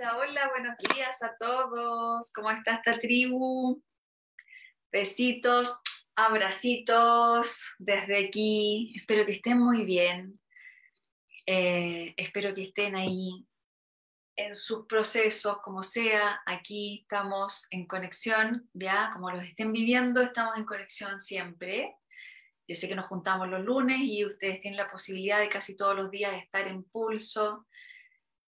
Hola, hola, buenos días a todos. ¿Cómo está esta tribu? Besitos, abracitos desde aquí. Espero que estén muy bien. Eh, espero que estén ahí en sus procesos, como sea. Aquí estamos en conexión, ya, como los estén viviendo, estamos en conexión siempre. Yo sé que nos juntamos los lunes y ustedes tienen la posibilidad de casi todos los días estar en pulso,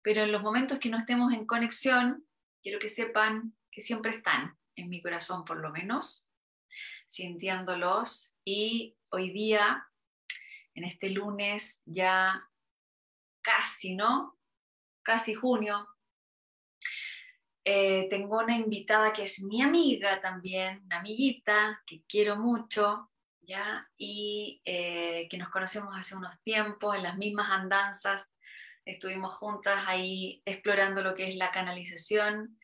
pero en los momentos que no estemos en conexión, quiero que sepan que siempre están en mi corazón por lo menos, sintiéndolos y hoy día, en este lunes ya casi, ¿no? Casi junio, eh, tengo una invitada que es mi amiga también, una amiguita que quiero mucho, ¿ya? Y eh, que nos conocemos hace unos tiempos en las mismas andanzas estuvimos juntas ahí explorando lo que es la canalización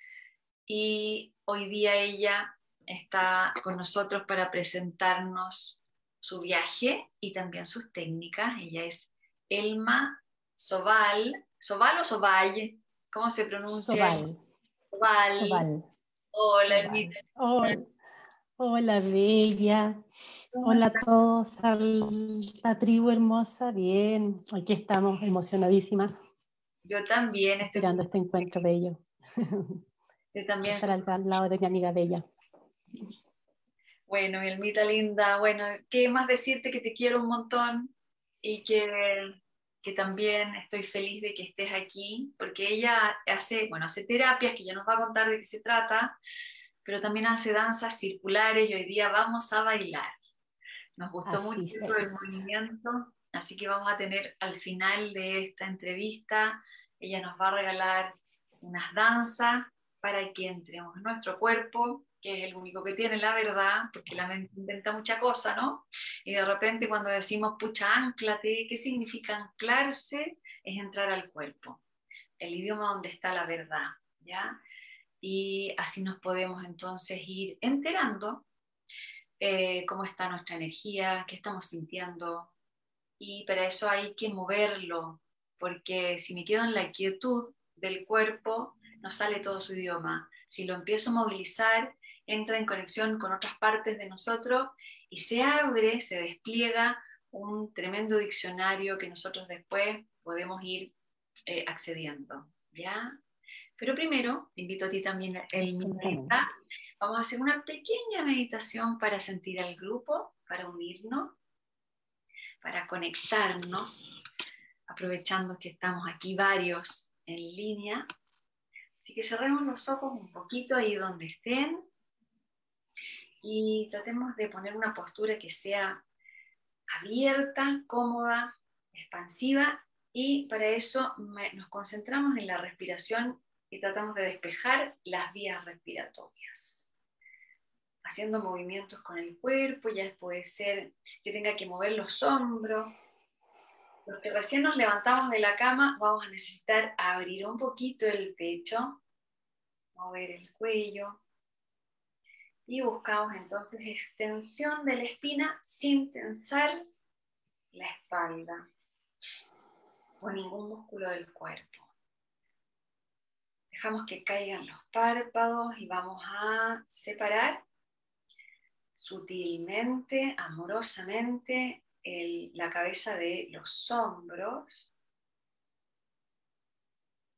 y hoy día ella está con nosotros para presentarnos su viaje y también sus técnicas. Ella es Elma Sobal, ¿Sobal o Sobal? ¿Cómo se pronuncia? Sobal. Hola, Elmita. Hola. Hola, Bella. Hola a todos, a la tribu hermosa. Bien, aquí estamos emocionadísimas. Yo también estoy esperando este encuentro bello. Yo también. Estar al, lado de mi amiga Bella. Bueno, Elmita linda, bueno, ¿qué más decirte que te quiero un montón y que, que también estoy feliz de que estés aquí, porque ella hace, bueno, hace terapias que ya nos va a contar de qué se trata, pero también hace danzas circulares y hoy día vamos a bailar. Nos gustó mucho el movimiento, así que vamos a tener al final de esta entrevista, ella nos va a regalar unas danzas para que entremos en nuestro cuerpo, que es el único que tiene la verdad, porque la mente inventa mucha cosa, ¿no? Y de repente cuando decimos, pucha, anclate, ¿qué significa anclarse? Es entrar al cuerpo, el idioma donde está la verdad, ¿ya? Y así nos podemos entonces ir enterando eh, cómo está nuestra energía, qué estamos sintiendo y para eso hay que moverlo, porque si me quedo en la quietud del cuerpo, no sale todo su idioma. Si lo empiezo a movilizar, entra en conexión con otras partes de nosotros y se abre, se despliega un tremendo diccionario que nosotros después podemos ir eh, accediendo. ¿Ya? Pero primero, te invito a ti también, el Vamos a hacer una pequeña meditación para sentir al grupo, para unirnos, para conectarnos, aprovechando que estamos aquí varios en línea. Así que cerremos los ojos un poquito ahí donde estén y tratemos de poner una postura que sea abierta, cómoda, expansiva. Y para eso nos concentramos en la respiración y tratamos de despejar las vías respiratorias. Haciendo movimientos con el cuerpo, ya puede ser que tenga que mover los hombros. Los que recién nos levantamos de la cama, vamos a necesitar abrir un poquito el pecho, mover el cuello y buscamos entonces extensión de la espina sin tensar la espalda o ningún músculo del cuerpo. Dejamos que caigan los párpados y vamos a separar sutilmente, amorosamente, la cabeza de los hombros.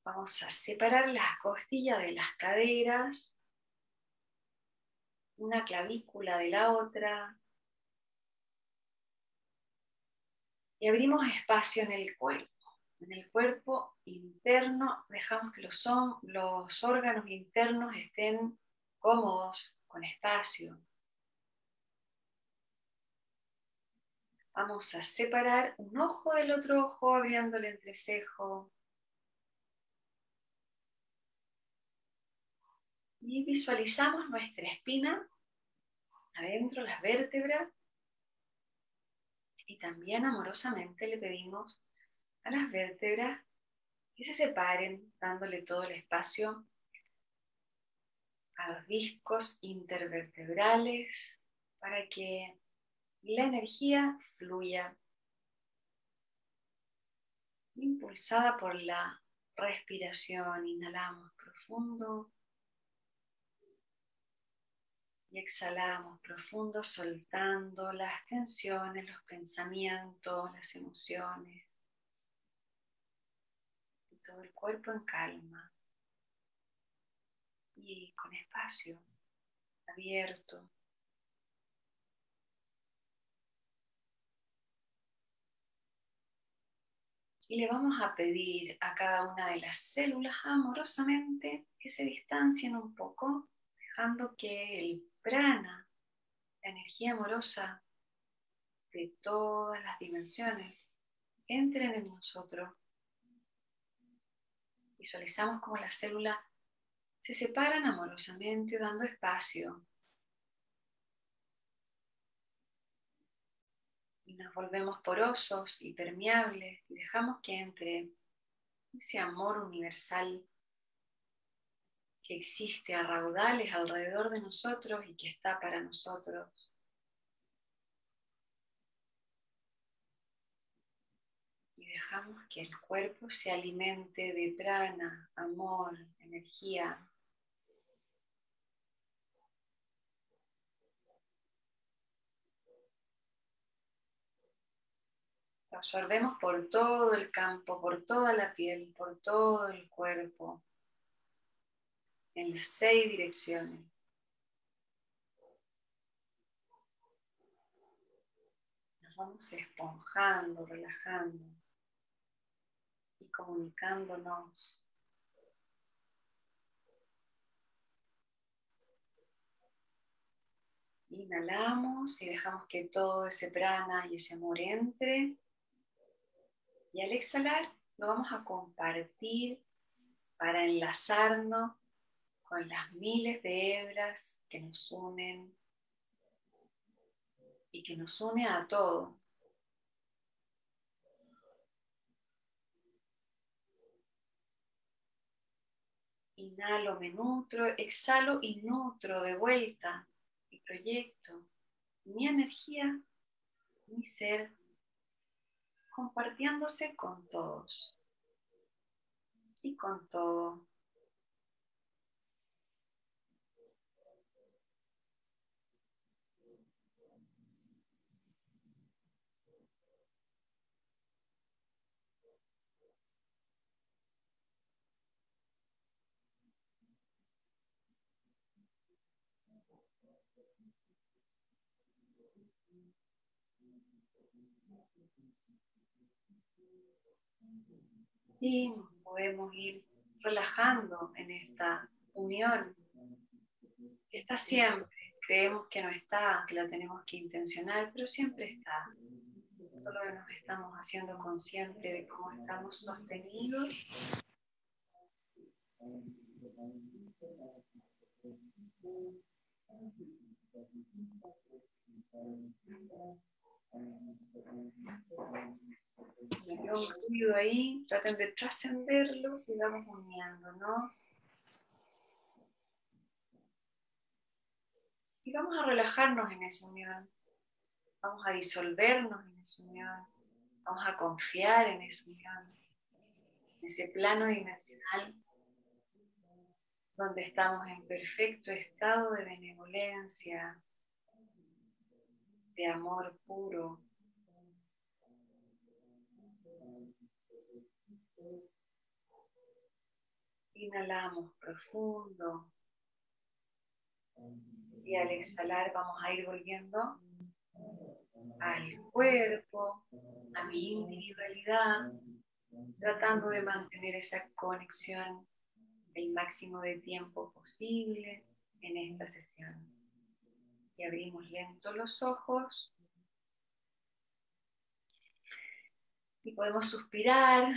Vamos a separar las costillas de las caderas, una clavícula de la otra. Y abrimos espacio en el cuerpo en el cuerpo interno dejamos que los, los órganos internos estén cómodos, con espacio. Vamos a separar un ojo del otro ojo abriendo el entrecejo. Y visualizamos nuestra espina adentro, las vértebras. Y también amorosamente le pedimos a las vértebras que se separen, dándole todo el espacio a los discos intervertebrales para que la energía fluya impulsada por la respiración. Inhalamos profundo. Y exhalamos profundo, soltando las tensiones, los pensamientos, las emociones. Todo el cuerpo en calma. Y con espacio abierto. Y le vamos a pedir a cada una de las células amorosamente que se distancien un poco, dejando que el prana, la energía amorosa de todas las dimensiones, entren en nosotros. Visualizamos como las células se separan amorosamente, dando espacio y nos volvemos porosos y permeables y dejamos que entre ese amor universal que existe a raudales alrededor de nosotros y que está para nosotros. Y dejamos que el cuerpo se alimente de prana, amor, energía, absorbemos por todo el campo, por toda la piel, por todo el cuerpo, en las seis direcciones. Nos vamos esponjando, relajando y comunicándonos. Inhalamos y dejamos que todo ese prana y ese amor entre y al exhalar lo vamos a compartir para enlazarnos con las miles de hebras que nos unen y que nos une a todo. Inhalo, me nutro, exhalo y nutro de vuelta mi proyecto, mi energía, mi ser compartiéndose con todos y con todo. Y podemos ir relajando en esta unión que está siempre. Creemos que no está, que la tenemos que intencionar, pero siempre está. Solo nos estamos haciendo conscientes de cómo estamos sostenidos. Un ruido ahí, traten de trascenderlo, sigamos uniéndonos. Y vamos a relajarnos en esa unión. Vamos a disolvernos en esa unión. Vamos a confiar en esa unión. En ese plano dimensional donde estamos en perfecto estado de benevolencia, de amor puro, Inhalamos profundo. Y al exhalar vamos a ir volviendo al cuerpo, a mi individualidad, tratando de mantener esa conexión el máximo de tiempo posible en esta sesión. Y abrimos lento los ojos. Y podemos suspirar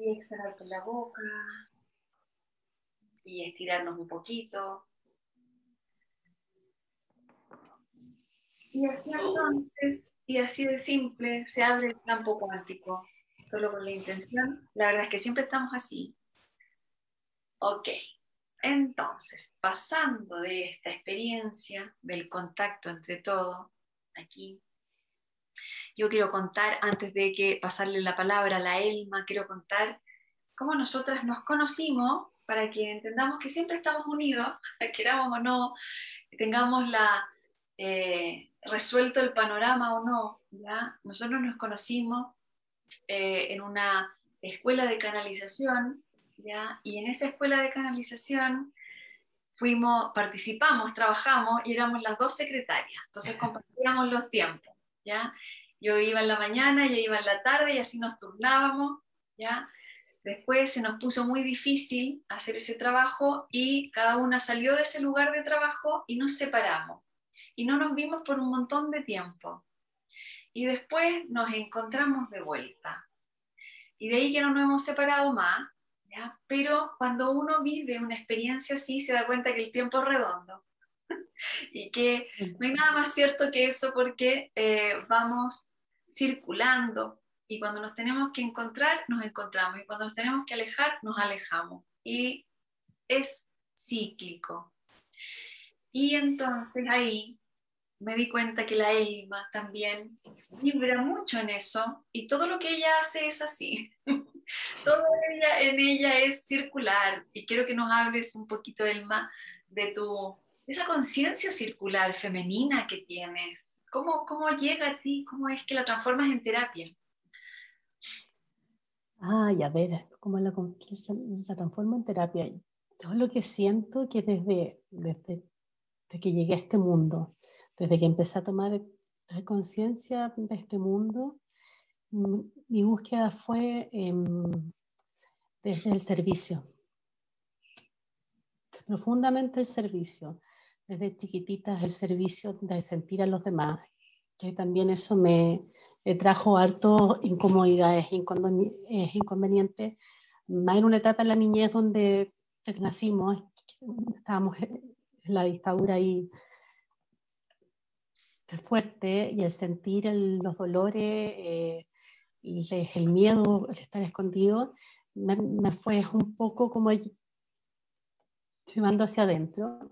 y exhalar por la boca y estirarnos un poquito. Y así entonces, y así de simple, se abre el campo cuántico, solo con la intención. La verdad es que siempre estamos así. Ok, entonces, pasando de esta experiencia del contacto entre todo, aquí, yo quiero contar, antes de que pasarle la palabra a la Elma, quiero contar cómo nosotras nos conocimos para que entendamos que siempre estamos unidos, queramos o no, tengamos la, eh, resuelto el panorama o no. ¿ya? Nosotros nos conocimos eh, en una escuela de canalización, ¿ya? y en esa escuela de canalización fuimos, participamos, trabajamos y éramos las dos secretarias, entonces compartíamos los tiempos. ¿ya? Yo iba en la mañana, ella iba en la tarde y así nos turnábamos. ¿ya? Después se nos puso muy difícil hacer ese trabajo y cada una salió de ese lugar de trabajo y nos separamos. Y no nos vimos por un montón de tiempo. Y después nos encontramos de vuelta. Y de ahí que no nos hemos separado más, ¿ya? pero cuando uno vive una experiencia así se da cuenta que el tiempo es redondo. y que no hay nada más cierto que eso porque eh, vamos circulando y cuando nos tenemos que encontrar, nos encontramos. Y cuando nos tenemos que alejar, nos alejamos. Y es cíclico. Y entonces ahí me di cuenta que la Elma también vibra mucho en eso y todo lo que ella hace es así. todo ella, en ella es circular y quiero que nos hables un poquito, Elma, de tu esa conciencia circular femenina que tienes. ¿Cómo, ¿Cómo llega a ti? ¿Cómo es que la transformas en terapia? Ay, a ver, ¿cómo la, la transformo en terapia? Yo lo que siento que desde, desde, que llegué a este mundo, desde que empecé a tomar conciencia de este mundo, mi búsqueda fue desde el servicio, profundamente el servicio, desde chiquititas el servicio de sentir a los demás, que también eso me, trajo harto incomodidades, inconvenientes, más en una etapa en la niñez donde nacimos, estábamos en la dictadura ahí fuerte y el sentir los dolores eh, y el miedo, el estar escondido, me, fue un poco como llevando hacia adentro,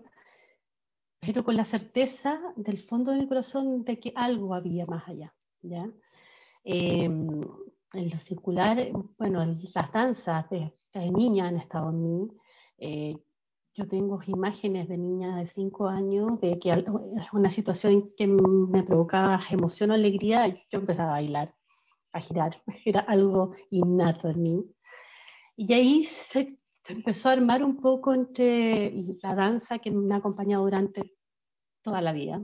pero con la certeza del fondo de mi corazón de que algo había más allá. ¿ya? Em, en lo circular, bueno, las danzas de, niña han estado en mí. Eh, yo tengo imágenes de niñas de 5 años, de que es una situación que me provocaba emoción o alegría, yo empezaba a bailar, a girar, era algo innato en mí. Y ahí se empezó a armar un poco entre la danza que me ha acompañado durante toda la vida.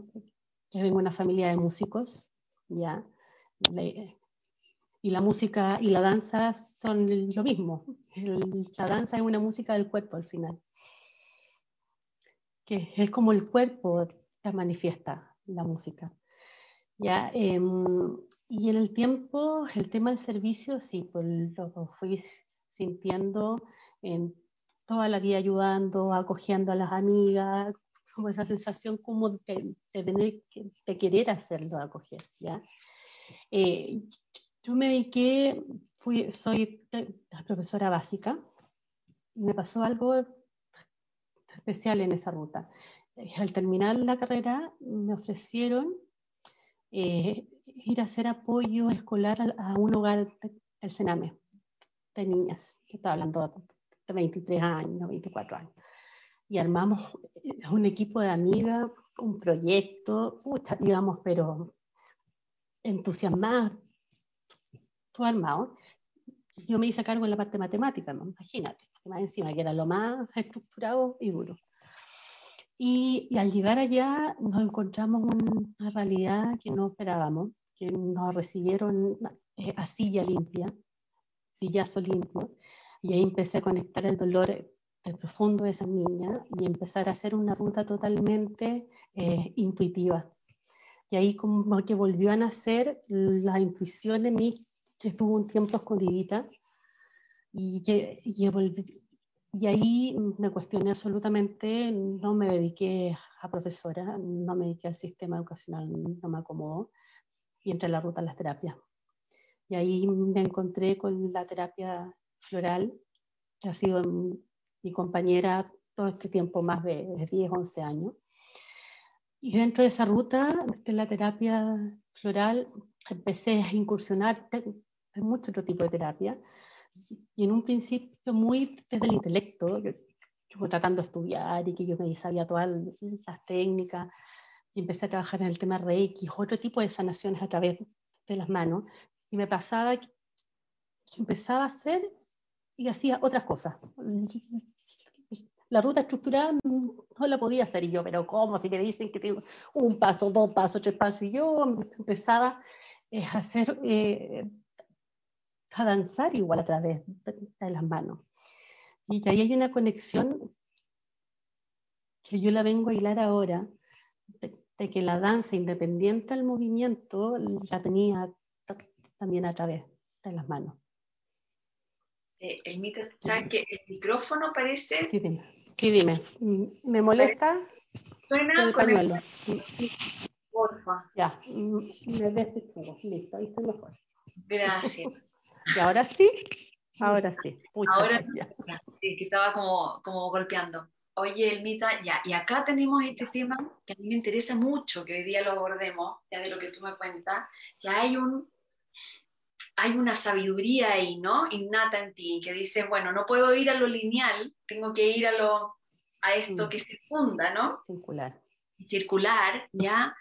Yo vengo de una familia de músicos, ya, y la música y la danza son lo mismo. la danza es una música del cuerpo al final. Que es como el cuerpo que manifiesta la música. ¿Ya? Em, y en el tiempo, el tema del servicio, sí, pues lo fui sintiendo en toda la vida ayudando, acogiendo a las amigas, como esa sensación como de, tener que de querer hacerlo, acoger. ¿ya? Eh, yo me dediqué, fui, soy profesora básica, y me pasó algo especial en esa ruta. Al terminar la carrera me ofrecieron eh, ir a hacer apoyo escolar a, un hogar del Sename de niñas, que estaba hablando de 23 años, 24 años. Y armamos un equipo de amigas, un proyecto, digamos, pero entusiasmadas, todo armado. Yo me hice cargo en la parte matemática, ¿no? imagínate, más encima que era lo más estructurado y duro. Y, y al llegar allá nos encontramos una realidad que no esperábamos, que nos recibieron eh, a silla limpia, sillazo limpio, y ahí empecé a conectar el dolor del profundo de esa niña y empezar a hacer una ruta totalmente eh, intuitiva. Y ahí como que volvió a nacer la intuición en mí que estuvo un tiempo escondidita y, y, y, ahí me cuestioné absolutamente, no me dediqué a profesora, no me dediqué al sistema educacional, no me acomodó y entré a la ruta de las terapias. Y ahí me encontré con la terapia floral, que ha sido mi compañera todo este tiempo, más de 10, 11 años. Y dentro de esa ruta de la terapia floral empecé a incursionar en mucho otro tipo de terapia, y en un principio muy desde el intelecto, yo, tratando de estudiar y que yo me sabía todas las técnicas, y empecé a trabajar en el tema Reiki, otro tipo de sanaciones a través de las manos, y me pasaba que empezaba a hacer y hacía otras cosas. La ruta estructurada no la podía hacer y yo, pero ¿cómo? Si me dicen que tengo un paso, dos pasos, tres pasos, y yo empezaba eh, a hacer, eh, a danzar igual a través de, las manos. Y ahí hay una conexión que yo la vengo a hilar ahora, que la danza independiente del movimiento la tenía también a través de las manos. Eh, el mito, ¿sabes que el micrófono parece? Sí, dime. Sí, dime. ¿Me molesta? Suena el pañuelo. Porfa. Ya, me despecho. Listo, ahí estoy mejor. Gracias. ¿Y ahora sí? Ahora sí. ahora sí, que estaba como, como golpeando. Oye, Elmita, ya, y acá tenemos este tema que a mí me interesa mucho que hoy día lo abordemos, ya de lo que tú me cuentas, que hay un hay una sabiduría ahí, ¿no? Innata en ti, que dice, bueno, no puedo ir a lo lineal, tengo que ir a, lo, a esto mm. que circunda, ¿no? Circular. Circular, ¿ya?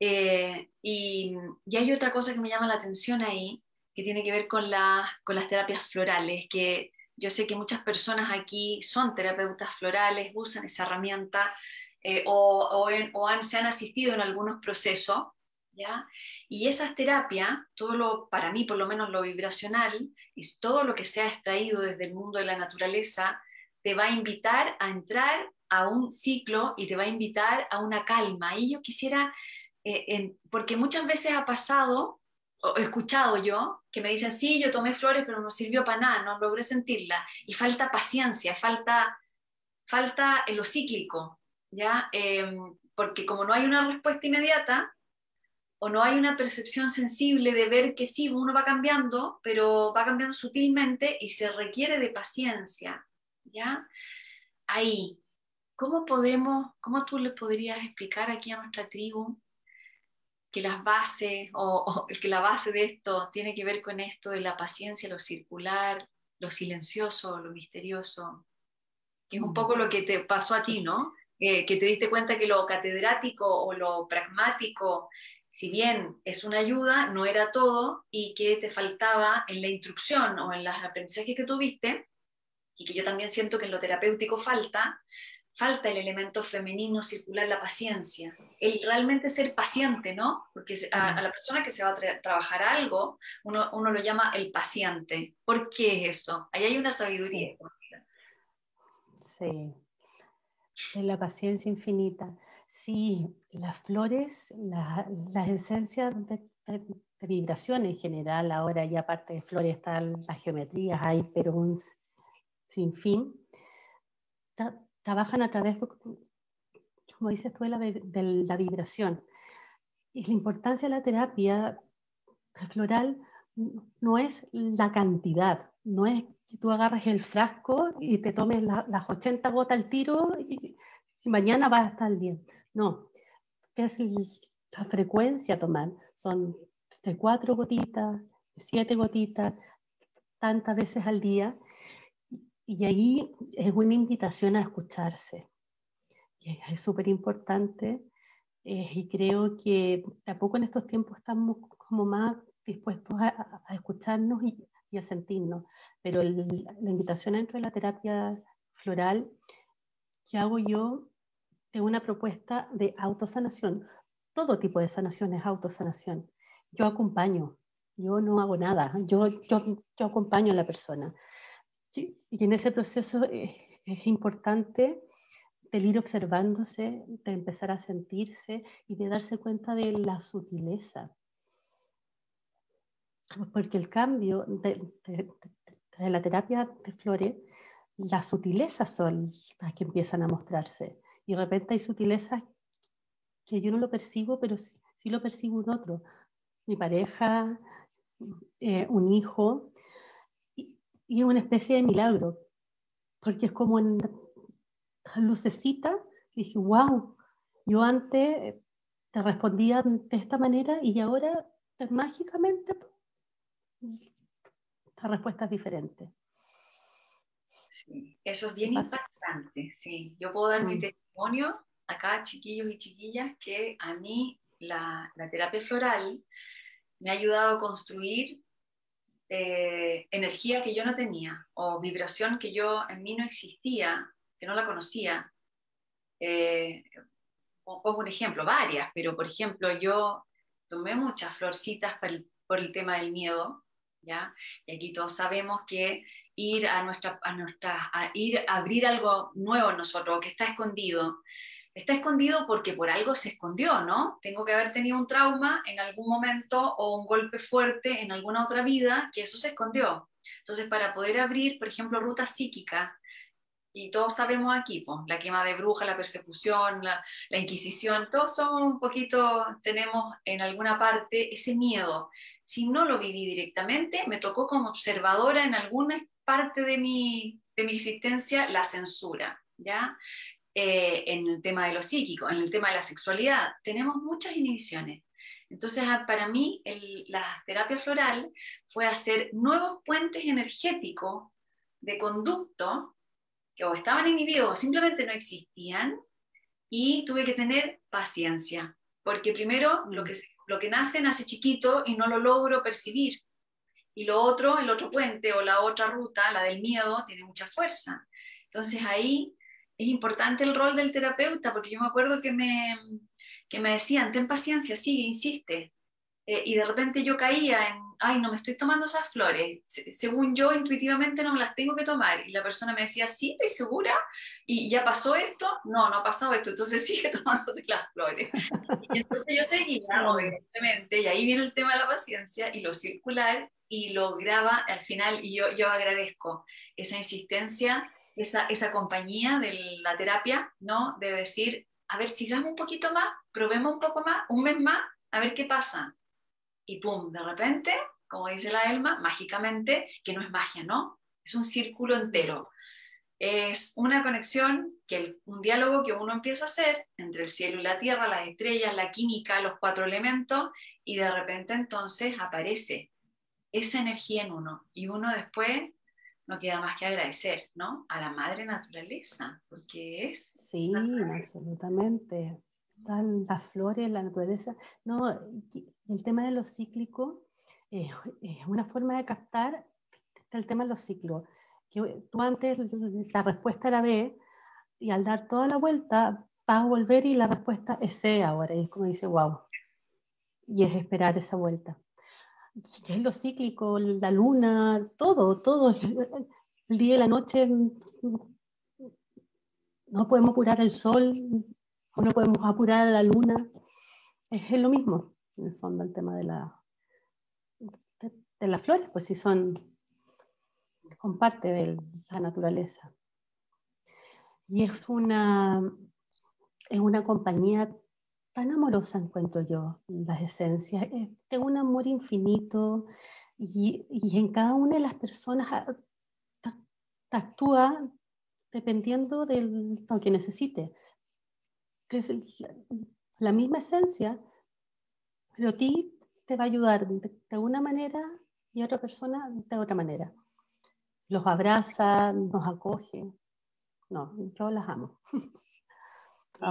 Eh, y, y, hay otra cosa que me llama la atención ahí, que tiene que ver con, la, con las terapias florales, que yo sé que muchas personas aquí son terapeutas florales, usan esa herramienta eh, o, o, han, se han asistido en algunos procesos, ¿ya? Y esas terapias, todo lo, para mí por lo menos lo vibracional, y todo lo que se ha extraído desde el mundo de la naturaleza, te va a invitar a entrar a un ciclo y te va a invitar a una calma. Y yo quisiera, eh, porque muchas veces ha pasado he escuchado yo que me dicen, sí, yo tomé flores, pero no sirvió para nada, no logré sentirla. Y falta paciencia, falta, falta lo cíclico, ¿ya? Em, porque como no hay una respuesta inmediata, o no hay una percepción sensible de ver que sí, uno va cambiando, pero va cambiando sutilmente y se requiere de paciencia, ¿ya? Ahí, ¿cómo podemos, cómo tú le podrías explicar aquí a nuestra tribu que las bases o, que la base de esto tiene que ver con esto de la paciencia, lo circular, lo silencioso, lo misterioso, que es un poco lo que te pasó a ti, ¿no? Eh, que te diste cuenta que lo catedrático o lo pragmático, si bien es una ayuda, no era todo y que te faltaba en la instrucción o en los aprendizajes que tuviste, y que yo también siento que en lo terapéutico falta, falta el elemento femenino circular, la paciencia, el realmente ser paciente, ¿no? Porque a, la persona que se va a trabajar algo, uno, uno, lo llama el paciente. ¿Por qué es eso? Ahí hay una sabiduría. Sí, sí. la paciencia infinita. Sí, las flores, las esencias de, vibración en general, ahora ya aparte de flores están las geometrías, hay pero un sinfín trabajan a través, como dices tú, de la, vibración. Y la importancia de la terapia floral no es la cantidad, no es que tú agarres el frasco y te tomes las 80 gotas al tiro y, mañana vas a estar bien. No, es la frecuencia a tomar. Son de cuatro gotitas, siete gotitas, tantas veces al día y ahí es una invitación a escucharse. Y es súper importante eh, y creo que tampoco en estos tiempos estamos como más dispuestos a, escucharnos y, a sentirnos. Pero la invitación dentro de la terapia floral que hago yo es una propuesta de autosanación. Todo tipo de sanación es autosanación. Yo acompaño, yo no hago nada, yo, yo, yo acompaño a la persona y en ese proceso eh, es importante el ir observándose, de empezar a sentirse y de darse cuenta de la sutileza. Porque el cambio de, la terapia de flores, las sutilezas son las que empiezan a mostrarse. Y de repente hay sutilezas que yo no lo percibo, pero sí, lo percibo en otro. Mi pareja, eh, un hijo, y es una especie de milagro, porque es como en lucecita, y dije, wow, yo antes te respondía de esta manera y ahora mágicamente respuestas diferentes. Sí, eso es bien impactante, sí. Yo puedo dar mi testimonio acá, chiquillos y chiquillas, que a mí la, terapia floral me ha ayudado a construir eh, energía que yo no tenía o vibración que yo en mí no existía, que no la conocía. Eh, pongo un ejemplo, varias, pero por ejemplo yo tomé muchas florcitas por el tema del miedo, ¿ya? Y aquí todos sabemos que ir a nuestra, a nuestra, a ir a abrir algo nuevo en nosotros, que está escondido. Está escondido porque por algo se escondió, ¿no? Tengo que haber tenido un trauma en algún momento o un golpe fuerte en alguna otra vida que eso se escondió. Entonces, para poder abrir, por ejemplo, ruta psíquica, y todos sabemos aquí, pues, la quema de bruja, la persecución, la, la, Inquisición, todos somos un poquito, tenemos en alguna parte ese miedo. Si no lo viví directamente, me tocó como observadora en alguna parte de mi, de mi existencia la censura, ¿ya? Eh, en el tema de lo psíquico, en el tema de la sexualidad, tenemos muchas inhibiciones. Entonces, para mí, la terapia floral fue hacer nuevos puentes energéticos de conducto que o estaban inhibidos o simplemente no existían y tuve que tener paciencia, porque primero lo que, lo que nace nace chiquito y no lo logro percibir. Y lo otro, el otro puente o la otra ruta, la del miedo, tiene mucha fuerza. Entonces ahí es importante el rol del terapeuta, porque yo me acuerdo que me, que me decían, ten paciencia, sigue, insiste. Eh, y de repente yo caía en, ay, no me estoy tomando esas flores. según yo, intuitivamente no me las tengo que tomar. Y la persona me decía, sí, ¿estás segura? ¿Y ya pasó esto? No, no ha pasado esto. Entonces sigue tomándote las flores. y entonces yo seguía, obviamente, y ahí viene el tema de la paciencia y lo circular y lograba al final, y yo, yo agradezco esa insistencia, esa, esa compañía de la terapia, ¿no? De decir, a ver, sigamos un poquito más, probemos un poco más, un mes más, a ver qué pasa. Y pum, de repente, como dice la Elma, mágicamente, que no es magia, ¿no? Es un círculo entero. Es una conexión, que un diálogo que uno empieza a hacer entre el cielo y la tierra, las estrellas, la química, los cuatro elementos, y de repente entonces aparece esa energía en uno y uno después no queda más que agradecer, ¿no? A la madre naturaleza, porque es... Sí, absolutamente. Están las flores, la naturaleza. No, el tema de los cíclicos es una forma de captar el tema de los ciclos. Que tú antes la respuesta era B y al dar toda la vuelta vas a volver y la respuesta es C ahora. Y es como dice, wow. Y es esperar esa vuelta es lo cíclico, la luna, todo, todo, el día y la noche, no podemos apurar el sol, o no podemos apurar la luna, es, lo mismo, en el fondo, el tema de, la, de, las flores, pues si son, son parte de la naturaleza. Y es una, es una compañía tan amorosa encuentro yo las esencias. Es un amor infinito y, y, en cada una de las personas actúa dependiendo de lo que necesite. Es la misma esencia, pero a ti te va a ayudar de, una manera y a otra persona de otra manera. Los abraza, nos acoge. No, yo las amo.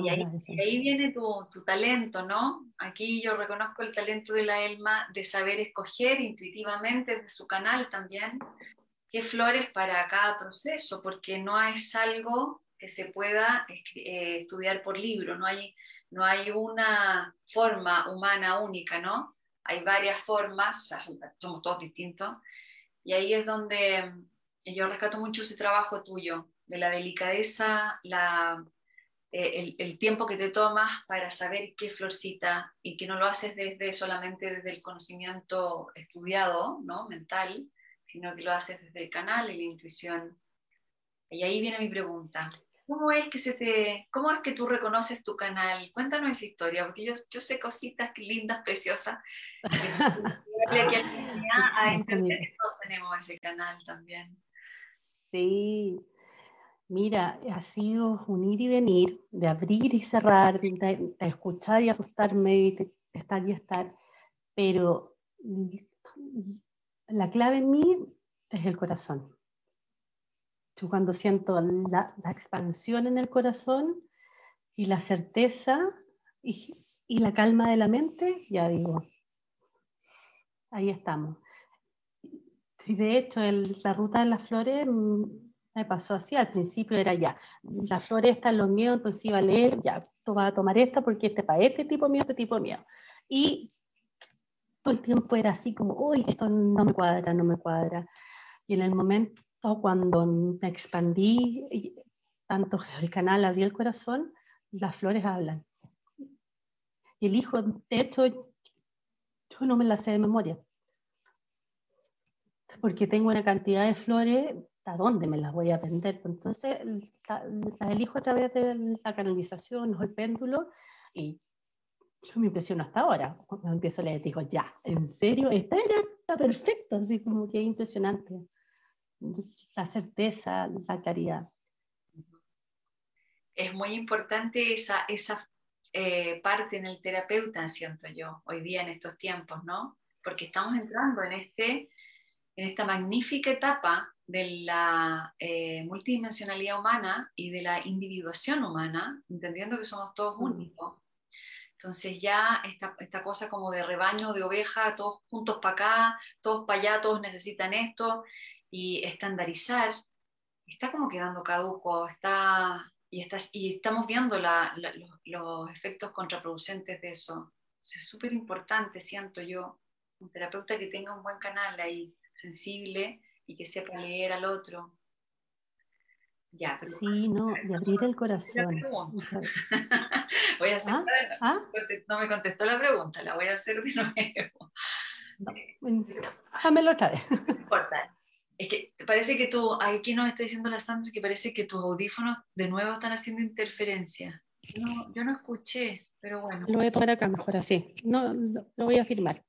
Y ahí, viene tu, tu, talento, ¿no? Aquí yo reconozco el talento de la Elma de saber escoger intuitivamente desde su canal también qué flores para cada proceso, porque no es algo que se pueda eh, estudiar por libro, no hay, no hay una forma humana única, ¿no? Hay varias formas, o sea, somos todos distintos, y ahí es donde yo rescato mucho ese trabajo tuyo, de la delicadeza, la eh, el, tiempo que te tomas para saber qué florcita y que no lo haces desde solamente desde el conocimiento estudiado, ¿no? mental, sino que lo haces desde el canal y la intuición. Y ahí viene mi pregunta. ¿Cómo es que, se te, cómo es que tú reconoces tu canal? Cuéntanos esa historia, porque yo, yo sé cositas lindas, preciosas. a entender que todos tenemos ese canal también. Sí, Mira, ha sido un ir y venir, de abrir y cerrar, de, escuchar y asustarme, y de estar y estar, pero la clave en mí es el corazón. Yo cuando siento la, expansión en el corazón y la certeza y, la calma de la mente, ya digo, ahí estamos. Y de hecho, la ruta de las flores mm, me pasó así, al principio era ya, la flor está en los miedos, entonces iba a leer, ya, tú vas a tomar esta porque este para este tipo mío, este tipo mío. Y todo el tiempo era así como, uy, esto no me cuadra, no me cuadra. Y en el momento cuando me expandí, tanto el canal abrí el corazón, las flores hablan. Y el hijo, de hecho, yo no me la sé de memoria. Porque tengo una cantidad de flores, ¿a dónde me las voy a aprender? Entonces, las elijo a través de la canalización o el péndulo y yo me impresiono hasta ahora. Cuando empiezo a leer, digo, ya, ¿en serio? Está perfecto, así como que es impresionante la certeza, la claridad. Es muy importante esa, esa eh, parte en el terapeuta, siento yo, hoy día en estos tiempos, ¿no? Porque estamos entrando en, este, en esta magnífica etapa de la eh, multidimensionalidad humana y de la individuación humana, entendiendo que somos todos únicos. Entonces ya esta, esta, cosa como de rebaño, de oveja, todos juntos para acá, todos para allá, todos necesitan esto, y estandarizar está como quedando caduco, está, y, está, y estamos viendo los, efectos contraproducentes de eso. es súper importante, siento yo, un terapeuta que tenga un buen canal ahí, sensible y que sepa leer al otro. Ya, sí, no, y abrir el corazón. voy a hacer, ¿Ah? ¿Ah? no me contestó la pregunta, la voy a hacer de nuevo. No, otra vez. No importa. Es que parece que tú, aquí nos está diciendo la Sandra que parece que tus audífonos de nuevo están haciendo interferencia. No, yo no escuché, pero bueno. Lo voy a tomar acá mejor así. No, lo voy a firmar.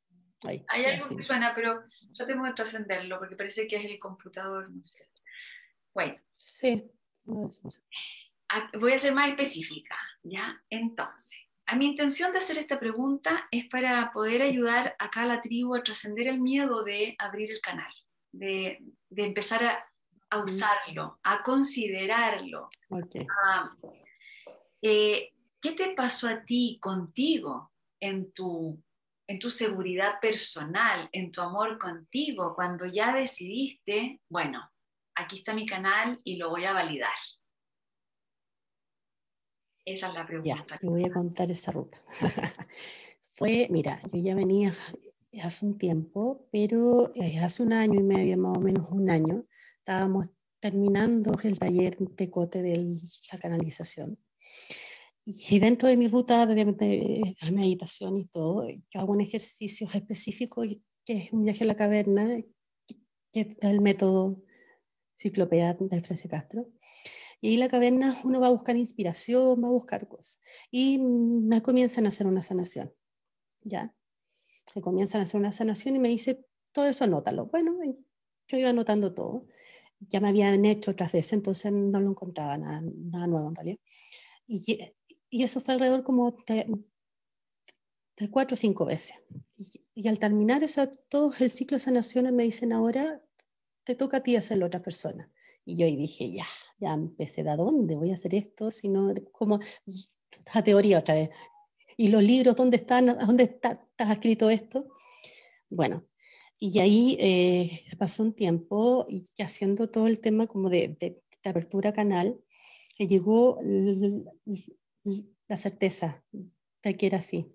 Hay algo que suena, pero tratemos de trascenderlo porque parece que es el computador, no sé. Bueno. Sí. Ah, voy a ser más específica, ¿ya? Entonces, a mi intención de hacer esta pregunta es para poder ayudar acá a la tribu a trascender el miedo de abrir el canal de, empezar a, usarlo, a considerarlo. Eh, ¿Qué te pasó a ti contigo en tu, en tu seguridad personal, en tu amor contigo, cuando ya decidiste, bueno, aquí está mi canal y lo voy a validar? Esa es la pregunta. Ya, te voy a contar esa ruta. Fue, mira, yo ya venía hace un tiempo, pero eh, hace un año y medio, más o menos un año, estábamos terminando el taller de cote de la canalización. Y dentro de mi ruta de, meditación y todo, yo hago un ejercicio específico que es un viaje a la caverna, que es el método ciclopea de Frese Castro. Y ahí en la caverna uno va a buscar inspiración, va a buscar cosas. Y me comienzan a hacer una sanación. ¿ya? que comienzan a hacer una sanación y me dice, todo eso anótalo. Bueno, yo iba anotando todo. Ya me habían hecho otras veces, entonces no lo encontraba nada, nada nuevo en realidad. Y, y eso fue alrededor como de, de cuatro o cinco veces. Y, al terminar esa, todo el ciclo de sanaciones me dicen ahora, te toca a ti hacerlo a otra persona. Y yo ahí dije, ya, ya empecé, ¿de dónde voy a hacer esto? Sino como la teoría otra vez. ¿Y los libros dónde están? ¿Dónde está, escrito esto? Bueno, y ahí eh, pasó un tiempo y haciendo todo el tema como de, de, apertura canal, llegó la certeza de que era así.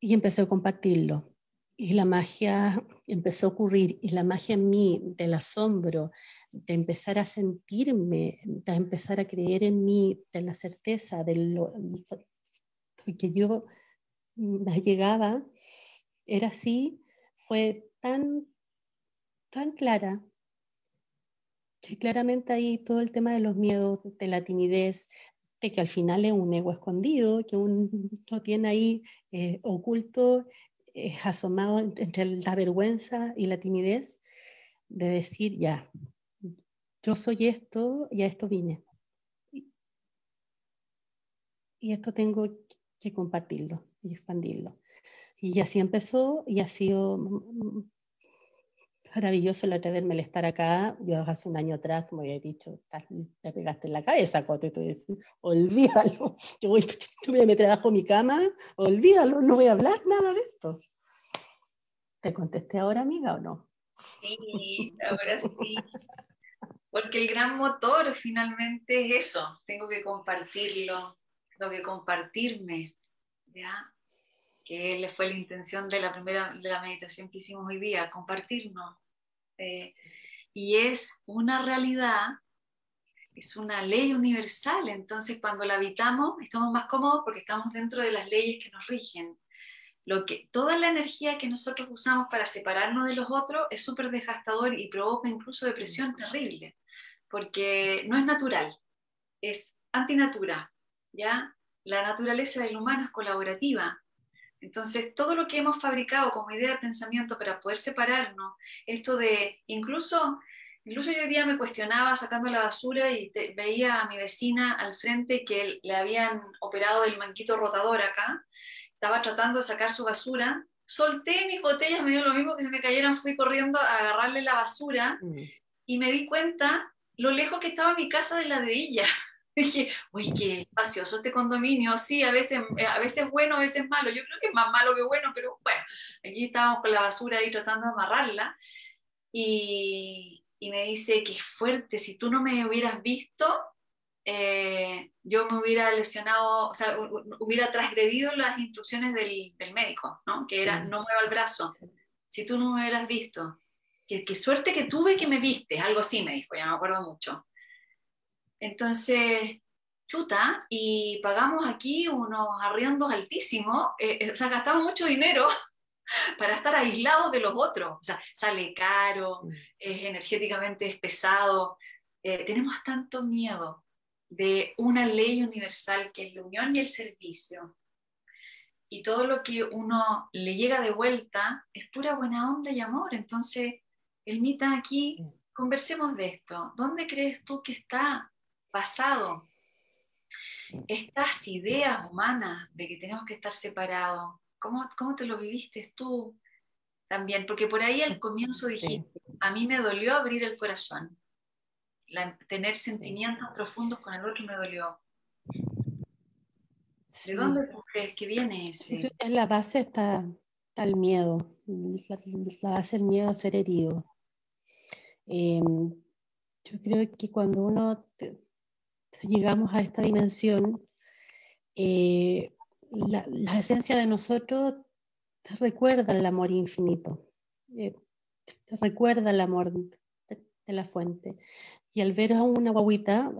Y empecé a compartirlo. Y la magia empezó a ocurrir. Y la magia en mí, del asombro, de empezar a sentirme, de empezar a creer en mí, de la certeza, de lo, que yo llegaba, era así, fue tan, tan clara, que claramente ahí todo el tema de los miedos, de la timidez, de que al final es un ego escondido, que uno tiene ahí eh, oculto, eh, asomado entre la vergüenza y la timidez, de decir, ya, yo soy esto y a esto vine. Y esto tengo que compartirlo y expandirlo. Y así empezó y ha sido maravilloso la otra vez el estar acá. Yo hace un año atrás me había dicho, te pegaste en la cabeza, Cote. Tú olvídalo. Yo, voy, yo me trabajo mi cama, olvídalo, no voy a hablar nada de esto. ¿Te contesté ahora, amiga, o no? Sí, ahora sí. Porque el gran motor finalmente es eso. Tengo que compartirlo, tengo que compartirme. ¿Ya? que fue la intención de la primera de la meditación que hicimos hoy día, compartirnos. Eh, y es una realidad, es una ley universal, entonces cuando la habitamos estamos más cómodos porque estamos dentro de las leyes que nos rigen. Lo que, toda la energía que nosotros usamos para separarnos de los otros es súper desgastador y provoca incluso depresión terrible, porque no es natural, es antinatura, ¿ya? La naturaleza del humano es colaborativa, entonces, todo lo que hemos fabricado como idea de pensamiento para poder separarnos, esto de incluso, incluso yo hoy día me cuestionaba sacando la basura y veía a mi vecina al frente que le habían operado el manquito rotador acá, estaba tratando de sacar su basura, solté mis botellas, me dio lo mismo que se me cayeran, fui corriendo a agarrarle la basura mm. y me di cuenta lo lejos que estaba mi casa de la de ella. dije, uy, qué espacioso este condominio, sí, a veces, eh, a veces bueno, a veces malo, yo creo que es más malo que bueno, pero bueno, aquí estábamos con la basura ahí tratando de amarrarla, y, y me dice, qué fuerte, si tú no me hubieras visto, eh, yo me hubiera lesionado, o sea, hubiera transgredido las instrucciones del, del médico, ¿no? Que era, no mueva el brazo, si tú no me hubieras visto. Qué, qué suerte que tuve que me viste, algo así me dijo, ya me acuerdo mucho. Entonces, chuta, y pagamos aquí unos arriendos altísimos, eh, eh, o sea, gastamos mucho dinero para estar aislados de los otros, o sea, sale caro, mm. es energéticamente es pesado, eh, tenemos tanto miedo de una ley universal que es la unión y el servicio, y todo lo que uno le llega de vuelta es pura buena onda y amor, entonces, el mita aquí, mm. conversemos de esto, ¿dónde crees tú que está pasado, estas ideas humanas de que tenemos que estar separados, ¿cómo, cómo te lo viviste tú también? Porque por ahí al comienzo dijiste, a mí me dolió abrir el corazón, tener sentimientos profundos con el otro me dolió. ¿De dónde crees que viene ese? En la base está, el miedo, la, base del miedo a ser herido. Em, yo creo que cuando uno llegamos a esta dimensión, eh, la, esencia de nosotros te recuerda el amor infinito, eh, te recuerda el amor de, la fuente. Y al ver a una guaguita,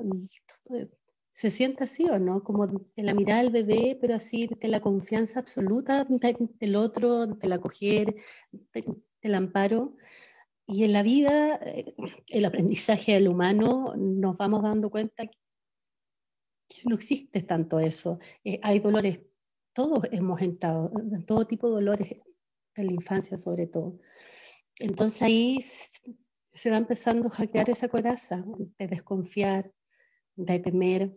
se siente así o no, como de la mirada del bebé, pero así de la confianza absoluta del otro, del acoger, del amparo. Y en la vida, eh, el aprendizaje del humano, nos vamos dando cuenta no existe tanto eso. Eh, hay dolores, todos hemos entrado, en todo tipo de dolores, en la infancia sobre todo. Entonces ahí se va empezando a crear esa coraza de desconfiar, de temer.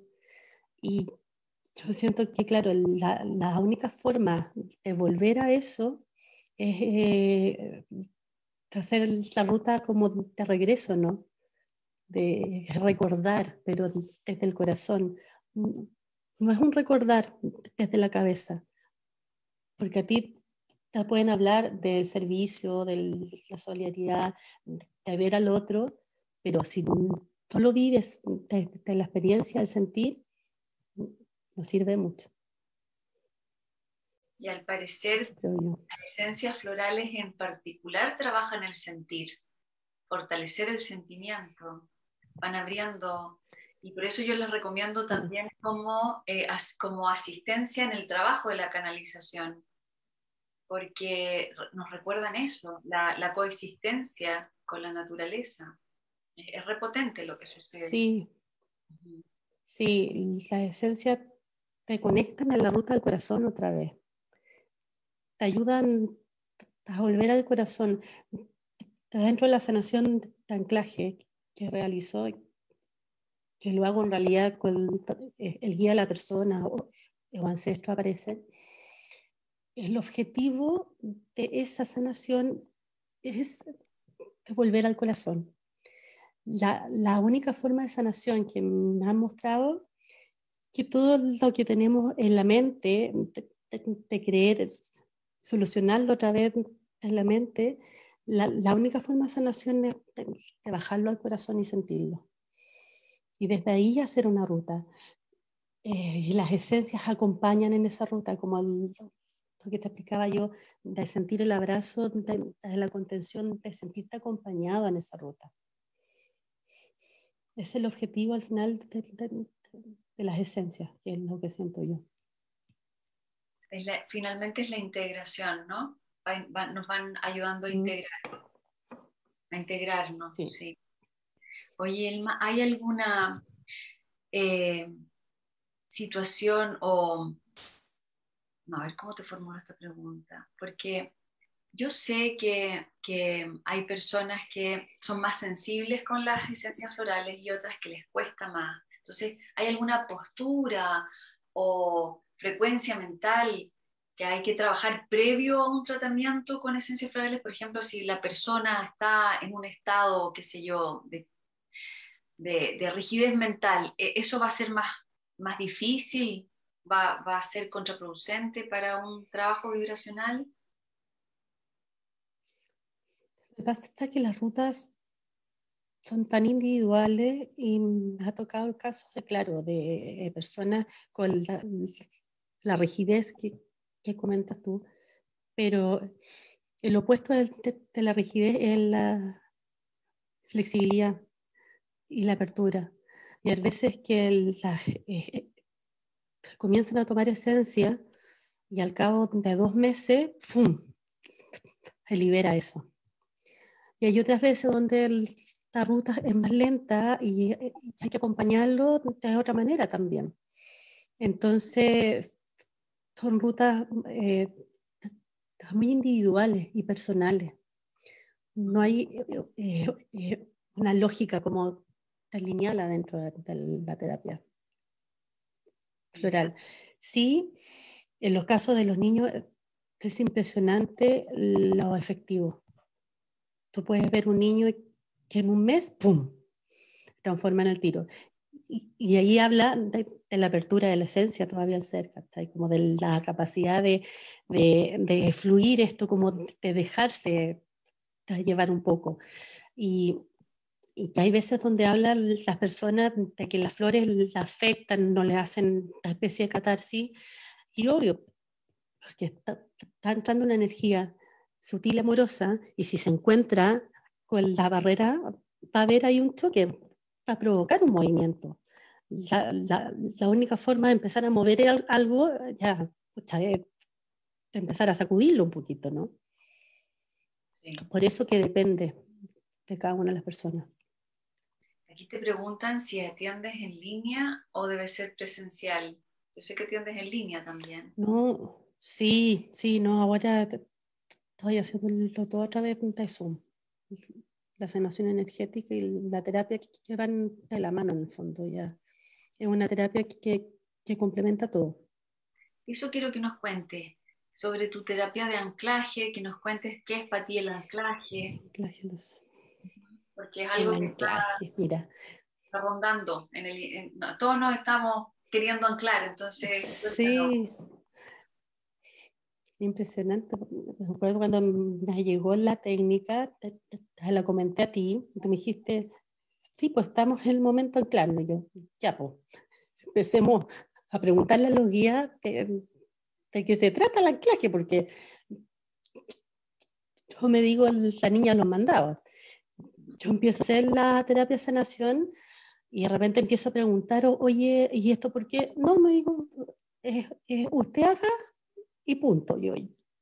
Y yo siento que, claro, la, la única forma de volver a eso es eh, hacer la ruta como de regreso, ¿no? De recordar, pero desde el corazón no es un recordar desde la cabeza, porque a ti te pueden hablar del servicio, de la solidaridad, de ver al otro, pero si tú lo vives desde la experiencia, el sentir, no sirve mucho. Y al parecer, las esencias florales en particular trabajan el sentir, fortalecer el sentimiento, van abriendo y por eso yo les recomiendo también como, eh, como asistencia en el trabajo de la canalización, porque nos recuerdan eso, la, coexistencia con la naturaleza. Es, repotente lo que sucede. Sí, sí, la esencia te conectan a la ruta del corazón otra vez. Te ayudan a volver al corazón. Dentro de la sanación de anclaje que realizó que lo hago en realidad con eh, el guía de la persona o, o ancestro aparece, el objetivo de esa sanación es volver al corazón. La, la, única forma de sanación que me han mostrado que todo lo que tenemos en la mente, de, creer, solucionarlo otra vez en la mente, la, la única forma de sanación es de, bajarlo al corazón y sentirlo. Y desde ahí hacer una ruta. Eh, y las esencias acompañan en esa ruta, como lo que te explicaba yo, de sentir el abrazo, de, la contención, de sentirte acompañado en esa ruta. Es el objetivo al final de, de las esencias, que es lo que siento yo. finalmente es la integración, ¿no? nos van ayudando a integrar, a integrarnos. Sí. Oye, Elma, ¿hay alguna eh, situación o... No, a ver, ¿cómo te formulo esta pregunta? Porque yo sé que, que, hay personas que son más sensibles con las esencias florales y otras que les cuesta más. Entonces, ¿hay alguna postura o frecuencia mental que hay que trabajar previo a un tratamiento con esencias florales? Por ejemplo, si la persona está en un estado, qué sé yo, de, rigidez mental, ¿e-, ¿eso va a ser más, más difícil? ¿Va, ¿Va a ser contraproducente para un trabajo vibracional? Lo que pasa es que las rutas son tan individuales y me ha tocado el caso de, claro, de eh, personas con la, rigidez que, que, comentas tú, pero el opuesto de, la rigidez es la flexibilidad y la apertura. Y a veces que eh, eh, comienzan a tomar esencia y al cabo de dos meses, ¡pum!, se libera eso. Y hay otras veces donde el, la ruta es más lenta y eh, hay que acompañarlo de otra manera también. Entonces, son rutas eh, muy individuales y personales. No hay eh, una lógica como lineal dentro de, de, la terapia floral. Sí, en los casos de los niños es impresionante lo efectivo. Tú puedes ver un niño que en un mes, ¡pum!, transforman el tiro. Y, ahí habla de, la apertura de la esencia todavía cerca, como de la capacidad de, de, fluir esto, como de dejarse llevar un poco. Y, y que hay veces donde hablan las personas de que las flores las afectan, no le hacen una especie de catarsis, y obvio, porque está, está entrando una energía sutil, amorosa, y si se encuentra con la barrera va a haber ahí un choque, va a provocar un movimiento. La, la, única forma de empezar a mover algo, ya, es empezar a sacudirlo un poquito, ¿no? Por eso que depende de cada una de las personas. Aquí te preguntan si atiendes en línea o debe ser presencial. Yo sé que atiendes en línea también. No, sí, sí, no, ahora estoy haciendo todo a través de Zoom la sanación energética y la terapia que van de la mano en el fondo ya. Es una terapia que, que complementa todo. Eso quiero que nos cuentes sobre tu terapia de anclaje, que nos cuentes qué es para ti el anclaje. Anclaje, Porque es algo que está, mira. rondando. En el, todos nos estamos queriendo anclar, entonces... Sí, Impresionante. Me acuerdo cuando me llegó la técnica, te, la comenté a ti, tú me dijiste, sí, pues estamos en el momento anclarnos. Y yo, ya, pues, empecemos a preguntarle a los guías de, qué se trata el anclaje, porque yo me digo, la niña lo mandaba. Yo empiezo a hacer la terapia de sanación y de repente empiezo a preguntar, oye, ¿y esto por qué? No, me digo, usted haga y punto. Yo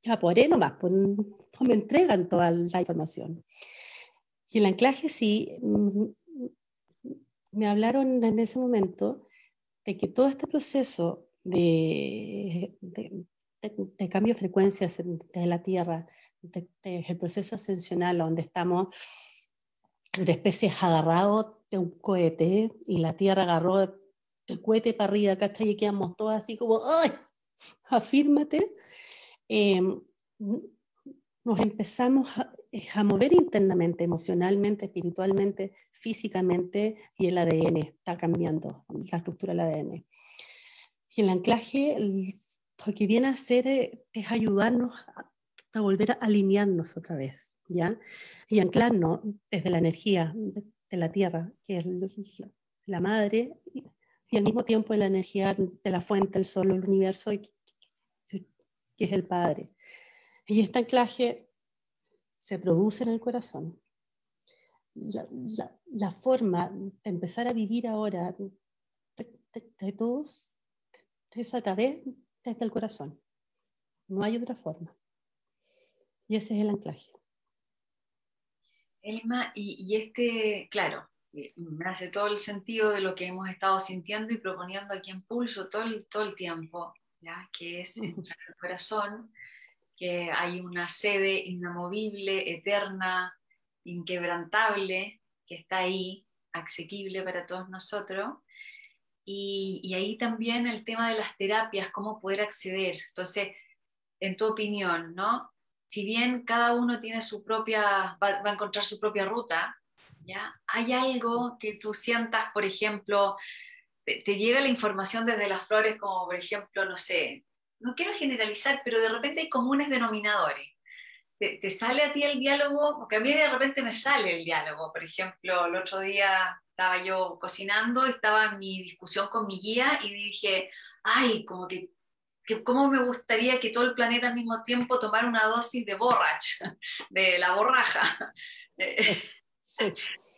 ya por ahí nomás, pues no me entregan toda la información. Y el anclaje sí, mm, me hablaron en ese momento de que todo este proceso de, de, cambio de frecuencias de la Tierra, el proceso ascensional donde estamos una especie agarrados de un cohete y la Tierra agarró el cohete para arriba, ¿cachai? Y quedamos todos así como, ¡ay! afírmate, em, nos empezamos a, mover internamente, emocionalmente, espiritualmente, físicamente, y el ADN está cambiando, la estructura del ADN. Y el anclaje lo que viene a hacer es, ayudarnos a, volver a alinearnos otra vez, ¿ya? Y anclarnos desde la energía de, la tierra, que es la madre, y al mismo tiempo de la energía de la fuente, el sol, el universo, que es el padre. Y este anclaje se produce en el corazón. La, forma de empezar a vivir ahora de, todos es a través desde el corazón. No hay otra forma. Y ese es el anclaje. Elma, y, este, claro, eh, me hace todo el sentido de lo que hemos estado sintiendo y proponiendo aquí en Pulso todo el, todo el tiempo, ¿ya? que es el corazón, que hay una sede inamovible, eterna, inquebrantable, que está ahí, asequible para todos nosotros. Y, ahí también el tema de las terapias, cómo poder acceder. Entonces, en tu opinión, ¿no? Si bien cada uno tiene su propia, va, a encontrar su propia ruta, ¿ya? ¿Hay algo que tú sientas, por ejemplo, te, te llega la información desde las flores, como por ejemplo, no sé, no quiero generalizar, pero de repente hay comunes denominadores. Te, sale a ti el diálogo, porque a mí de repente me sale el diálogo. Por ejemplo, el otro día estaba yo cocinando, estaba en mi discusión con mi guía y dije, ay, como que, que cómo me gustaría que todo el planeta al mismo tiempo tomara una dosis de borrach, de la borraja. Sí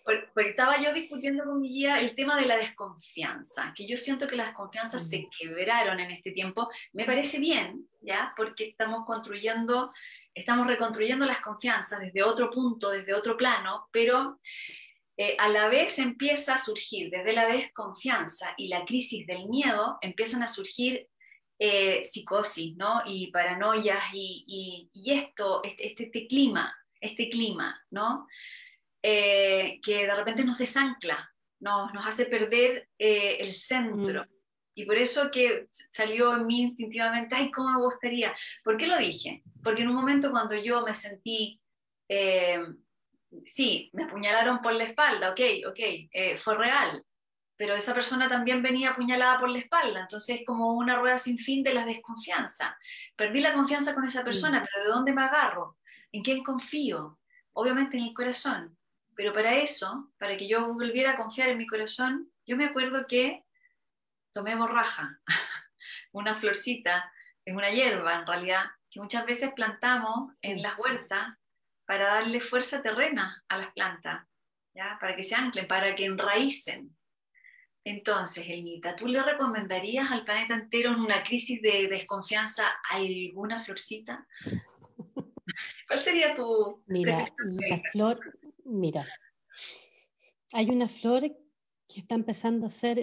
porque estaba yo discutiendo con mi guía el tema de la desconfianza, que yo siento que las desconfianzas se quebraron en este tiempo. Me parece bien, ¿ya? Porque estamos construyendo, estamos reconstruyendo las confianzas desde otro punto, desde otro plano, pero eh, a la vez empieza a surgir, desde la desconfianza y la crisis del miedo, empiezan a surgir eh, psicosis, ¿no? Y paranoias y, esto, este, este, este clima, este clima, ¿no? Eh, que de repente nos desancla, nos, nos hace perder eh, el centro. Mm. Y por eso que salió en mí instintivamente, ay, ¿cómo me gustaría? ¿Por qué lo dije? Porque en un momento cuando yo me sentí, eh, sí, me apuñalaron por la espalda, ok, ok, fue real, pero esa persona también venía apuñalada por la espalda, entonces es como una rueda sin fin de la desconfianza. Perdí la confianza con esa persona, mm. pero ¿de dónde me agarro? ¿En quién confío? Obviamente en el corazón. Pero para eso, para que yo volviera a confiar en mi corazón, yo me acuerdo que tomé borraja, una florcita, en una hierba en realidad, que muchas veces plantamos en las huertas para darle fuerza terrena a las plantas, ¿ya? para que se anclen, para que enraícen. Entonces, Elmita, ¿tú le recomendarías al planeta entero en una crisis de desconfianza alguna florcita? ¿Cuál sería tu... Mira, la flor, Mira, hay una flor que está empezando a ser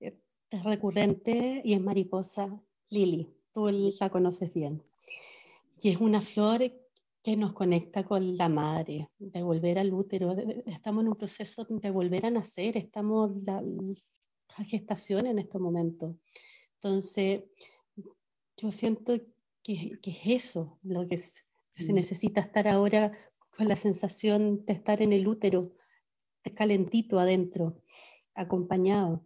eh, recurrente y es mariposa lily. Tú la conoces bien. Y es una flor que nos conecta con la madre, de volver al útero. Estamos en un proceso de volver a nacer, estamos en la, gestación en este momento. Entonces, yo siento que, es eso lo que se mm. necesita estar ahora con la sensación de estar en el útero, calentito adentro, acompañado.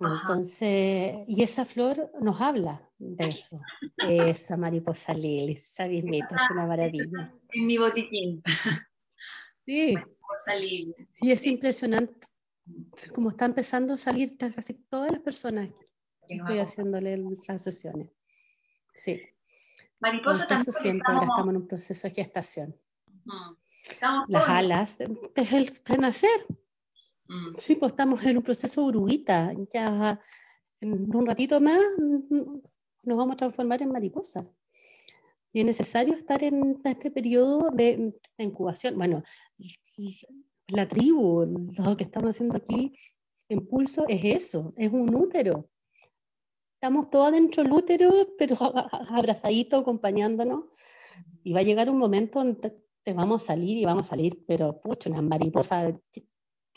Entonces, y esa flor nos habla de eso, esa mariposa lili, esa mismita, es una maravilla. En mi botiquín. Sí. Mariposa lili. Y es impresionante como está empezando a salir casi todas las personas que estoy haciéndole las sesiones. Sí. Mariposa también. siempre, ahora estamos en un proceso de gestación. Las alas es el renacer. Mm. Sí, pues estamos en un proceso uruguita. Ya en un ratito más nos vamos a transformar en mariposa. Y es necesario estar en este periodo de, incubación. Bueno, la tribu, lo que estamos haciendo aquí en pulso es eso, es un útero. Estamos todos dentro del útero, pero abrazaditos, acompañándonos. Y va a llegar un momento donde vamos a salir y vamos a salir, pero pucha, una mariposa,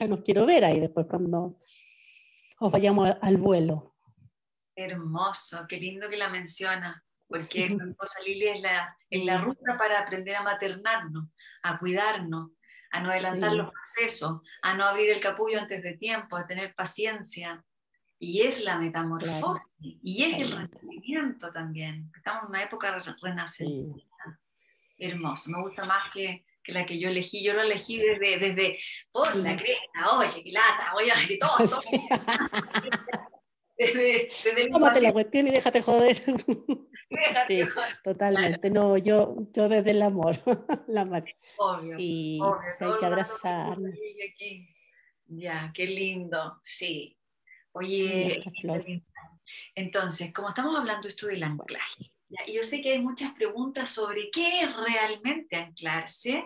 ya nos quiero ver ahí después cuando os vayamos al vuelo. Hermoso, qué lindo que la menciona. porque Lili es la, es la ruta para aprender a maternarnos, a cuidarnos, a no adelantar los procesos, a no abrir el capullo antes de tiempo, a tener paciencia. Y es la metamorfosis, y es el renacimiento también. Estamos en una época renacimiento. Hermoso, me gusta más que, que, la que yo elegí. Yo lo elegí desde, desde por la cresta, oye, lata, oye, que todo. todo. Tómate la cuestión y déjate joder. sí, totalmente. No, yo, yo desde el amor. la obvio, sí, hay que abrazar. Ya, qué lindo. Sí. Oye, entonces, como estamos hablando esto del anclaje, y yo sé que hay muchas preguntas sobre qué es realmente anclarse.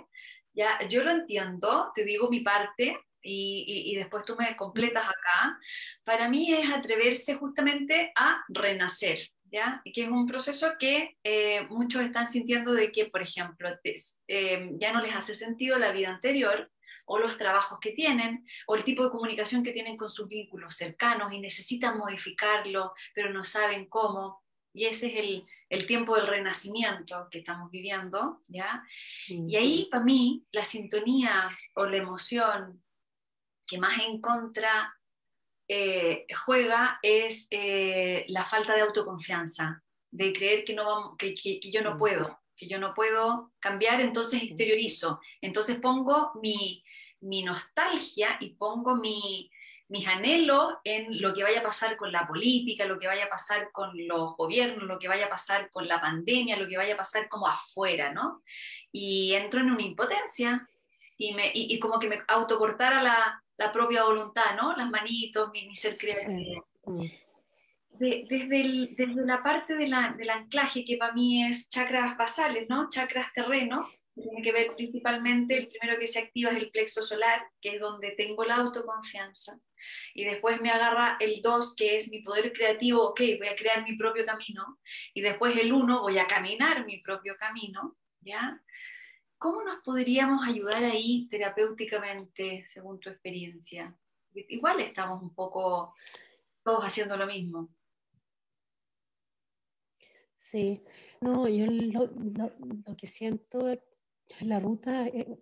Ya, yo lo entiendo, te digo mi parte, y, después tú me completas acá, para mí es atreverse justamente a renacer, ¿ya? Que es un proceso que eh, muchos están sintiendo de que, por ejemplo, eh, ya no les hace sentido la vida anterior o los trabajos que tienen o el tipo de comunicación que tienen con sus vínculos cercanos y necesitan modificarlo, pero no saben cómo. Y ese es el, el tiempo del renacimiento que estamos viviendo, ¿ya? Y ahí, para mí, la sintonía o la emoción que más en contra eh, juega es eh, la falta de autoconfianza, de creer que, no que, yo no puedo, que yo no puedo cambiar, entonces exteriorizo, entonces pongo mi, nostalgia y pongo mi, mis anhelos en lo que vaya a pasar con la política, lo que vaya a pasar con los gobiernos, lo que vaya a pasar con la pandemia, lo que vaya a pasar como afuera, ¿no? Y entro en una impotencia y, me, y como que me autocortara la, la propia voluntad, ¿no? Las manitos, mi, ser creativo. Mm. desde, desde, la parte del anclaje, que para mí es chakras basales, ¿no? Chakras terreno, tiene que ver principalmente, el primero que se activa es el plexo solar, que es donde tengo la autoconfianza. Y después me agarra el 2, que es mi poder creativo, ok, voy a crear mi propio camino. Y después el 1, voy a caminar mi propio camino, ¿ya? ¿Cómo nos podríamos ayudar ahí terapéuticamente, según tu experiencia? Igual estamos un poco todos haciendo lo mismo. Sí, no, yo lo, que siento la ruta eh,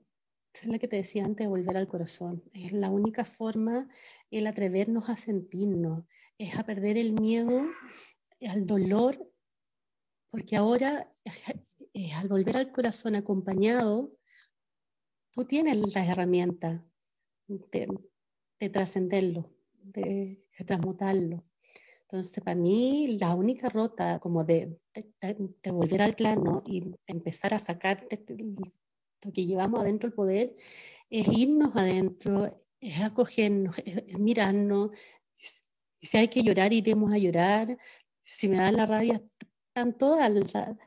es la que te decía antes, volver al corazón. Es la única forma el atrevernos a sentirnos, es a perder el miedo al dolor, porque ahora eh, al volver al corazón acompañado, tú tienes las herramientas de, trascenderlo, de, transmutarlo. Entonces, para mí, la única rota como de, de, volver al plano y empezar a sacar lo que llevamos adentro el poder, es irnos adentro, es acogernos, es, mirarnos. Si hay que llorar, iremos a llorar. Si me da la rabia, están todas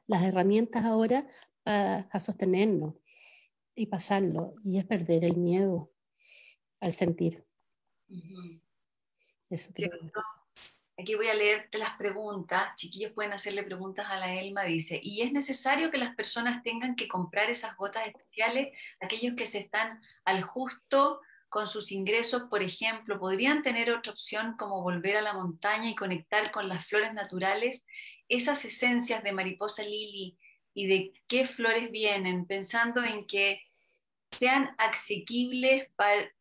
las herramientas ahora para sostenernos y pasarlo, y es perder el miedo al sentir. Eso Aquí voy a leerte las preguntas. Chiquillos pueden hacerle preguntas a la Elma. Dice, ¿y es necesario que las personas tengan que comprar esas gotas especiales? Aquellos que se están al justo con sus ingresos, por ejemplo, podrían tener otra opción como volver a la montaña y conectar con las flores naturales esas esencias de mariposa lili y de qué flores vienen, pensando en que sean asequibles para,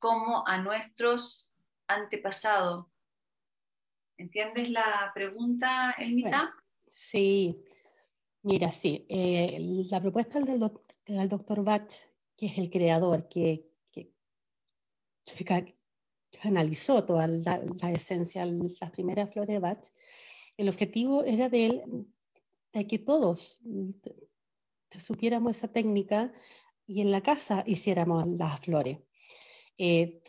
como a nuestros antepasados. ¿Entiendes la pregunta, Elmita? sí, mira, sí. Eh, la propuesta del, doctor Bach, que es el creador, que, analizó toda la, la, esencia, las primeras flores de Bach, el objetivo era de él, de que todos supiéramos esa técnica y en la casa hiciéramos las flores. Eh,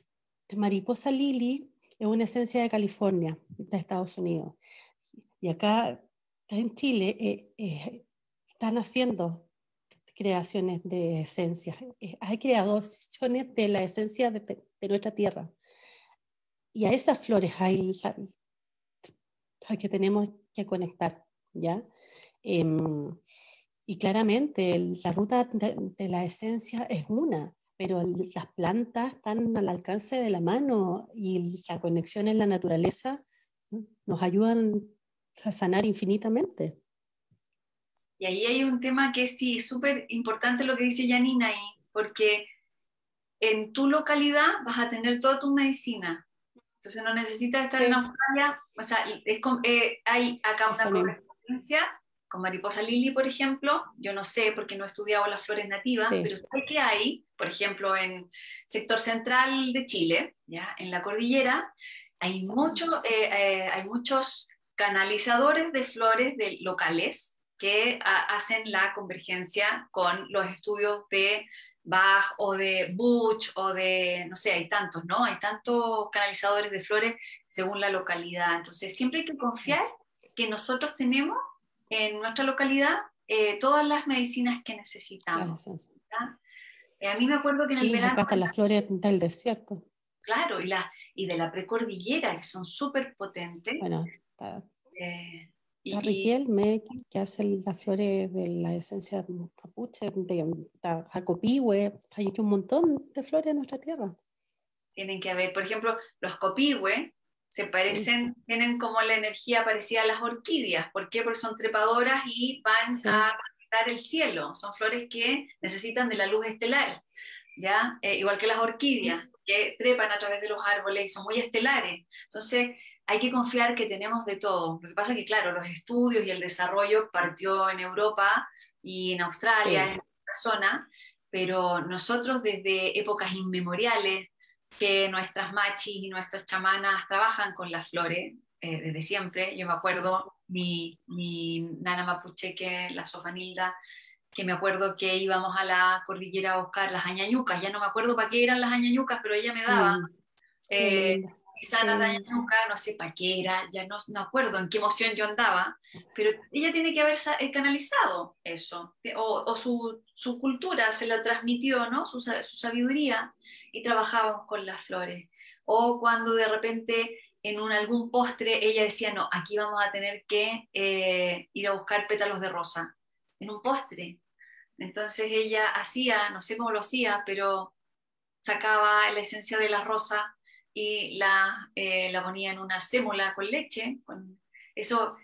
mariposa lily es una esencia de California, de Estados Unidos. Y acá en Chile eh, eh, están haciendo creaciones de esencias. hay creaciones de la esencia de, de, nuestra tierra. Y a esas flores hay que tenemos que conectar, ¿ya? Em, y claramente la ruta de, la esencia es una, pero las plantas están al alcance de la mano y la conexión en la naturaleza nos ayudan a sanar infinitamente. Y ahí hay un tema que sí, es súper importante lo que dice Janina ahí, porque en tu localidad vas a tener toda tu medicina. Entonces no necesitas estar en Australia, o sea, es eh, hay acá una correspondencia con mariposa lili, por ejemplo, yo no sé porque no he estudiado las flores nativas, pero sé que hay, por ejemplo, en sector central de Chile, ¿ya? en la cordillera, hay, mucho, eh, eh, hay muchos canalizadores de flores de, locales que hacen la convergencia con los estudios de Bach o de Butch o de, no sé, hay tantos, ¿no? Hay tantos canalizadores de flores según la localidad. Entonces, siempre hay que confiar que nosotros tenemos en nuestra localidad eh, todas las medicinas que necesitamos. Eh, a mí me acuerdo que en el verano... Acá están las flores del desierto. Claro, y, la, y de la precordillera, que son súper potentes. Bueno, está, eh, y, Riquelme, que hace las flores de la esencia capuche, de Jacopihue, hay un montón de flores en nuestra tierra. Tienen que haber, por ejemplo, los copihue, se parecen, tienen como la energía parecida a las orquídeas. ¿Por qué? Porque son trepadoras y van a conectar el cielo. Son flores que necesitan de la luz estelar, ¿ya? Eh, igual que las orquídeas, que trepan a través de los árboles y son muy estelares. Entonces, hay que confiar que tenemos de todo. Lo que pasa es que, claro, los estudios y el desarrollo partió en Europa y en Australia, en esta zona, pero nosotros desde épocas inmemoriales, que nuestras machis y nuestras chamanas trabajan con las flores eh, desde siempre. Yo me acuerdo, mi, mi nana mapuche, que la sofanilda, que me acuerdo que íbamos a la cordillera a buscar las añañucas, ya no me acuerdo para qué eran las añañucas, pero ella me daba. Mm, eh, sana de añañuca, no sé para qué era, ya no me acuerdo en qué emoción yo andaba, pero ella tiene que haber eh, canalizado eso, o, o su, su, cultura se la transmitió, ¿no? Su, su sabiduría, y trabajábamos con las flores. O cuando de repente en un, algún postre ella decía, no, aquí vamos a tener que eh, ir a buscar pétalos de rosa, en un postre. Entonces ella hacía, no sé cómo lo hacía, pero sacaba la esencia de la rosa y la, eh, la ponía en una sémola con leche. Con eso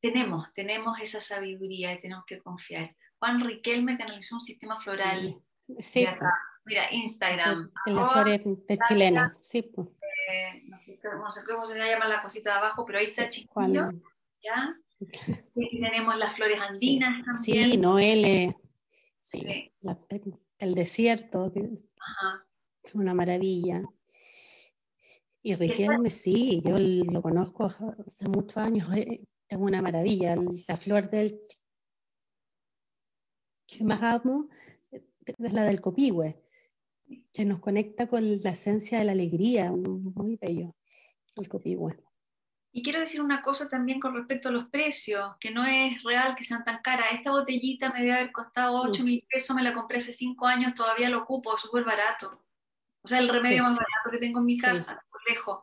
tenemos, tenemos esa sabiduría y tenemos que confiar. Juan Riquelme canalizó un sistema floral. Sí, Mira, Instagram. De, las flores chilenas, sí. Eh, no, sé, cómo se llama la cosita de abajo, pero ahí está chiquillo, ¿ya? Y tenemos las flores andinas también. Sí, Noel, sí, el desierto, es una maravilla. Y Riquelme, sí, yo lo conozco hace muchos años, eh, es una maravilla. La flor del que más amo es la del copihue que nos conecta con la esencia de la alegría, muy bello, el copihue. Y quiero decir una cosa también con respecto a los precios, que no es real que sean tan caras. Esta botellita me debe haber costado 8 mil pesos, me la compré hace 5 años, todavía lo ocupo, es súper barato. O sea, el remedio más barato que tengo en mi casa, por lejos.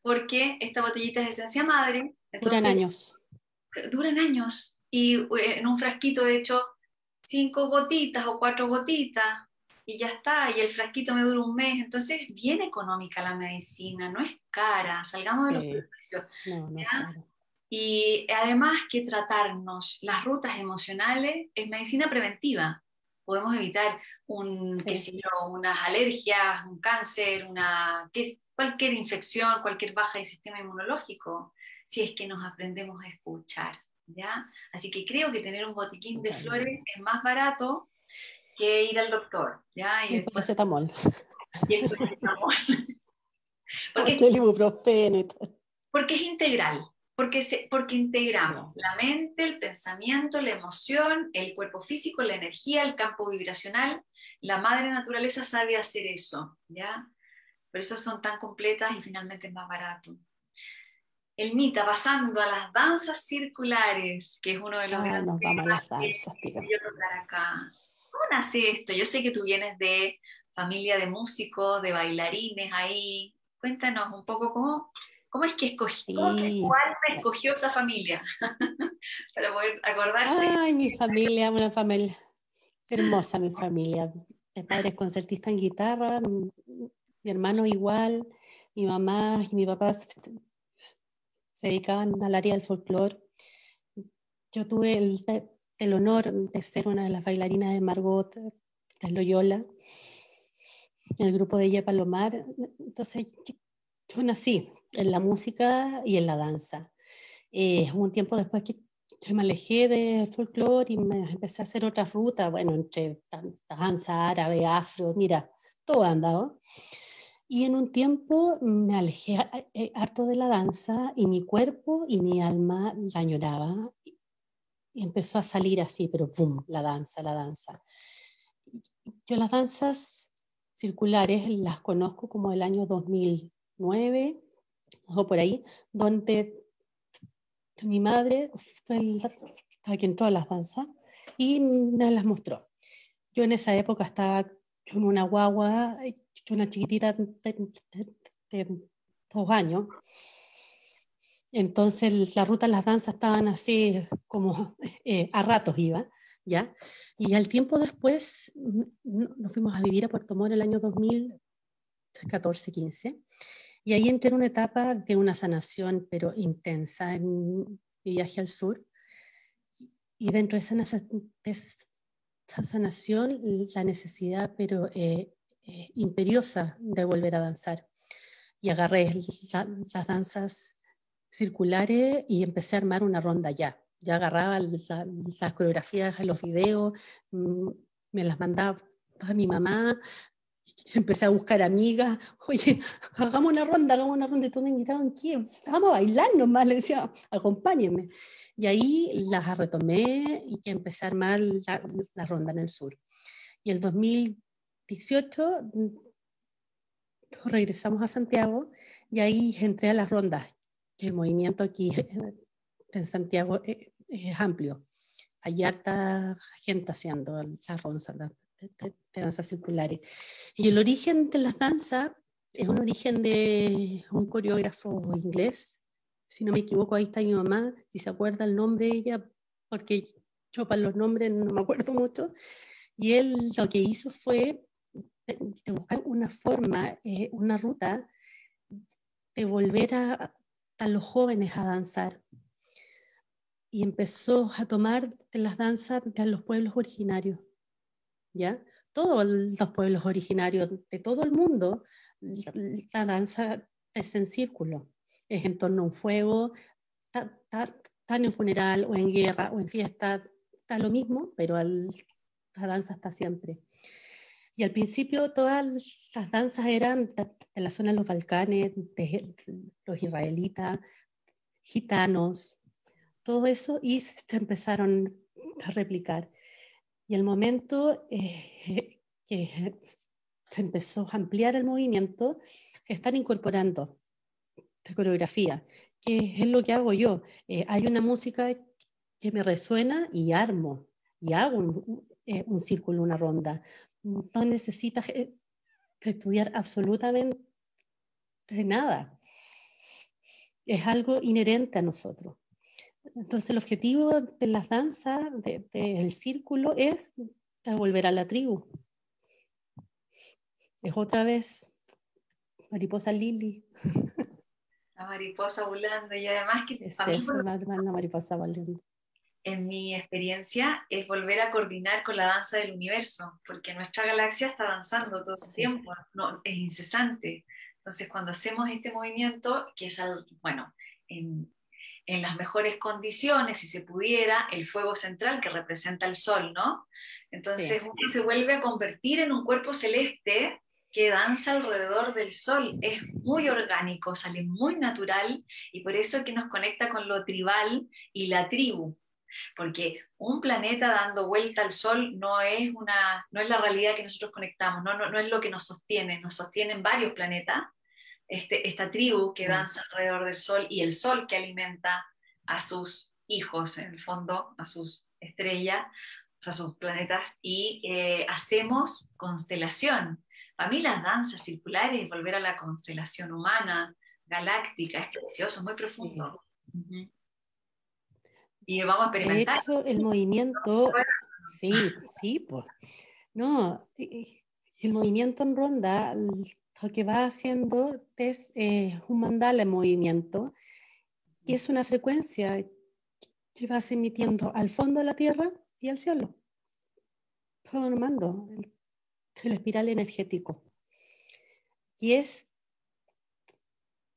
Porque esta botellita es esencia madre. duran años. Duran años. Y eh, en un frasquito he hecho 5 gotitas o 4 gotitas y ya está, y el frasquito me dura un mes, entonces bien económica la medicina, no es cara, salgamos de los precios. y además que tratarnos las rutas emocionales es medicina preventiva. Podemos evitar un, unas alergias, un cáncer, una, cualquier infección, cualquier baja del sistema inmunológico, si es que nos aprendemos a escuchar. ¿ya? Así que creo que tener un botiquín de flores es más barato que ir al doctor. ¿ya? Y, el paracetamol. Y el paracetamol. porque, el ibuprofeno y todo. porque es integral. Porque, se, porque integramos la mente, el pensamiento, la emoción, el cuerpo físico, la energía, el campo vibracional. La madre naturaleza sabe hacer eso, ¿ya? Por eso son tan completas y finalmente es más barato. El Mita, pasando a las danzas circulares, que es uno de los ah, nos vamos a las danzas, que tocar acá. ¿Cómo nace esto? Yo sé que tú vienes de familia de músicos, de bailarines ahí. Cuéntanos un poco cómo, cómo es que escogí, cuál me escogió esa familia para poder acordarse. Ay, mi familia, una familia hermosa, mi familia. Mi padre es concertista en guitarra, mi hermano igual, mi mamá y mi papá se, dedicaban al área del folclore. Yo tuve el el honor de ser una de las bailarinas de Margot de Loyola, el grupo de ella Palomar. Entonces, yo nací en la música y en la danza. Eh, un tiempo después que me alejé de folclore y me empecé a hacer otras rutas, bueno, entre danza árabe, afro, mira, todo ha andado. Y en un tiempo me alejé eh, harto de la danza y mi cuerpo y mi alma la añoraba. Empezó a salir así, pero ¡pum! La danza, la danza. Yo las danzas circulares las conozco como el año 2009 o por ahí, donde mi madre fue la que entró a las danzas y me las mostró. Yo en esa época estaba con una guagua, una chiquitita de, dos años. Entonces la ruta de las danzas estaban así como eh, a ratos iba, ¿ya? Y al tiempo después nos fuimos a vivir a Puerto Montt el año 2014-15 y ahí entré en una etapa de una sanación pero intensa en mi viaje al sur y dentro de esa, sanación la necesidad pero eh, eh, imperiosa de volver a danzar. Y agarré las danzas circulares y empecé a armar una ronda ya. Ya agarraba las coreografías, los videos, mm, me las mandaba a mi mamá, empecé a buscar amigas, oye, hagamos una ronda, hagamos una ronda, y todos me miraban, ¿qué? Vamos a bailar nomás, le decía, acompáñenme. Y ahí las retomé y empecé a armar la, la ronda en el sur. Y el 2000 18 regresamos a Santiago y ahí entré a las rondas. El movimiento aquí en Santiago eh, es amplio. Hay harta gente haciendo las rondas de, danzas circulares. Y el origen de las danzas es un origen de un coreógrafo inglés. Si no me equivoco, ahí está mi mamá, si se acuerda el nombre de ella, porque yo para los nombres no me acuerdo mucho. Y él lo que hizo fue de, buscar una forma, eh, una ruta de volver a, a, los jóvenes a danzar. Y empezó a tomar las danzas de los pueblos originarios. ¿Ya? Todos los pueblos originarios de todo el mundo, la, danza es en círculo, es en torno a un fuego, tan en funeral o en guerra o en fiesta, está lo mismo, pero la danza está siempre. Y al principio todas las danzas eran de la zona de los Balcanes, de los israelitas, gitanos, todo eso, y se empezaron a replicar. Y el momento eh, que se empezó a ampliar el movimiento, están incorporando esta coreografía, que es lo que hago yo. Eh, hay una música que me resuena y armo, y hago un, eh, un círculo, una ronda, no necesitas eh, estudiar absolutamente nada. Es algo inherente a nosotros. Entonces el objetivo de las danzas, del círculo, es volver a la tribu. Es otra vez mariposa Lili. La mariposa volando y además que es eso, la mariposa volando en mi experiencia, es volver a coordinar con la danza del universo, porque nuestra galaxia está danzando todo el tiempo, no, es incesante. Entonces, cuando hacemos este movimiento, que es, al, bueno, en, en, las mejores condiciones, si se pudiera, el fuego central que representa el sol, ¿no? Entonces, uno se vuelve a convertir en un cuerpo celeste que danza alrededor del sol. Es muy orgánico, sale muy natural y por eso es que nos conecta con lo tribal y la tribu porque un planeta dando vuelta al Sol no es, una, no es la realidad que nosotros conectamos, no, no, es lo que nos sostiene, nos sostienen varios planetas, este, esta tribu que mm. danza alrededor del Sol y el Sol que alimenta a sus hijos, en el fondo, a sus estrellas, a sus planetas, y eh, hacemos constelación. Para mí las danzas circulares, volver a la constelación humana, galáctica, es precioso, muy profundo y vamos a experimentar. De hecho, el movimiento, sí, sí, pues. No, el movimiento en ronda lo que va haciendo es eh, un mandala en movimiento, y es una frecuencia que vas emitiendo al fondo de la Tierra y al cielo, formando el, el espiral energético. Y es,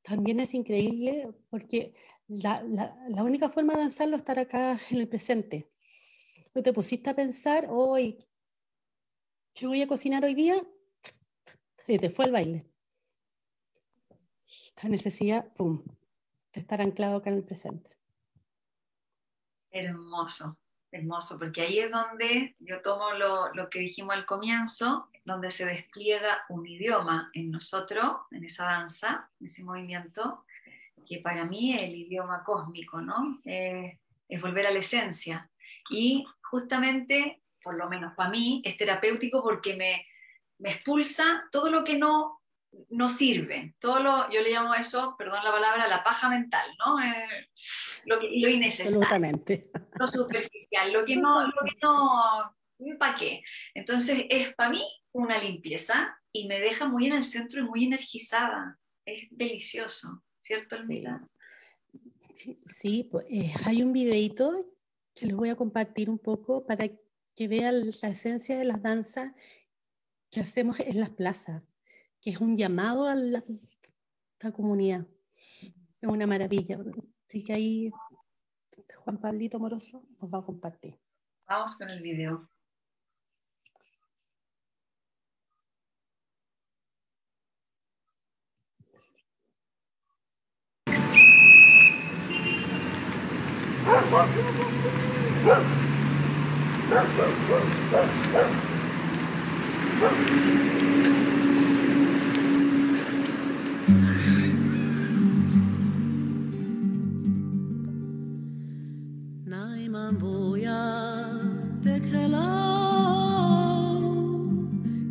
también es increíble porque la, la, única forma de danzarlo es estar acá en el presente. Tú te pusiste a pensar, hoy, ¿qué voy a cocinar hoy día? Y te fue el baile. La necesidad, pum, de estar anclado acá en el presente. Hermoso, hermoso, porque ahí es donde yo tomo lo, lo, que dijimos al comienzo, donde se despliega un idioma en nosotros, en esa danza, en ese movimiento, que para mí es el idioma cósmico, ¿no? Eh, es volver a la esencia. Y justamente, por lo menos para mí, es terapéutico porque me, me expulsa todo lo que no no sirve. Todo lo, yo le llamo eso, perdón la palabra, la paja mental, ¿no? Eh, lo, lo, innecesario. Absolutamente. Lo superficial, lo que no, lo que no, ¿para qué? Entonces es para mí una limpieza y me deja muy en el centro y muy energizada. Es delicioso, ¿cierto, Elmira? Sí, sí pues, eh, hay un videito que les voy a compartir un poco para que vean la esencia de las danzas que hacemos en las plazas que es un llamado a la, comunidad. Es una maravilla. Así que ahí Juan Pablito Moroso nos va a compartir. Vamos con el video.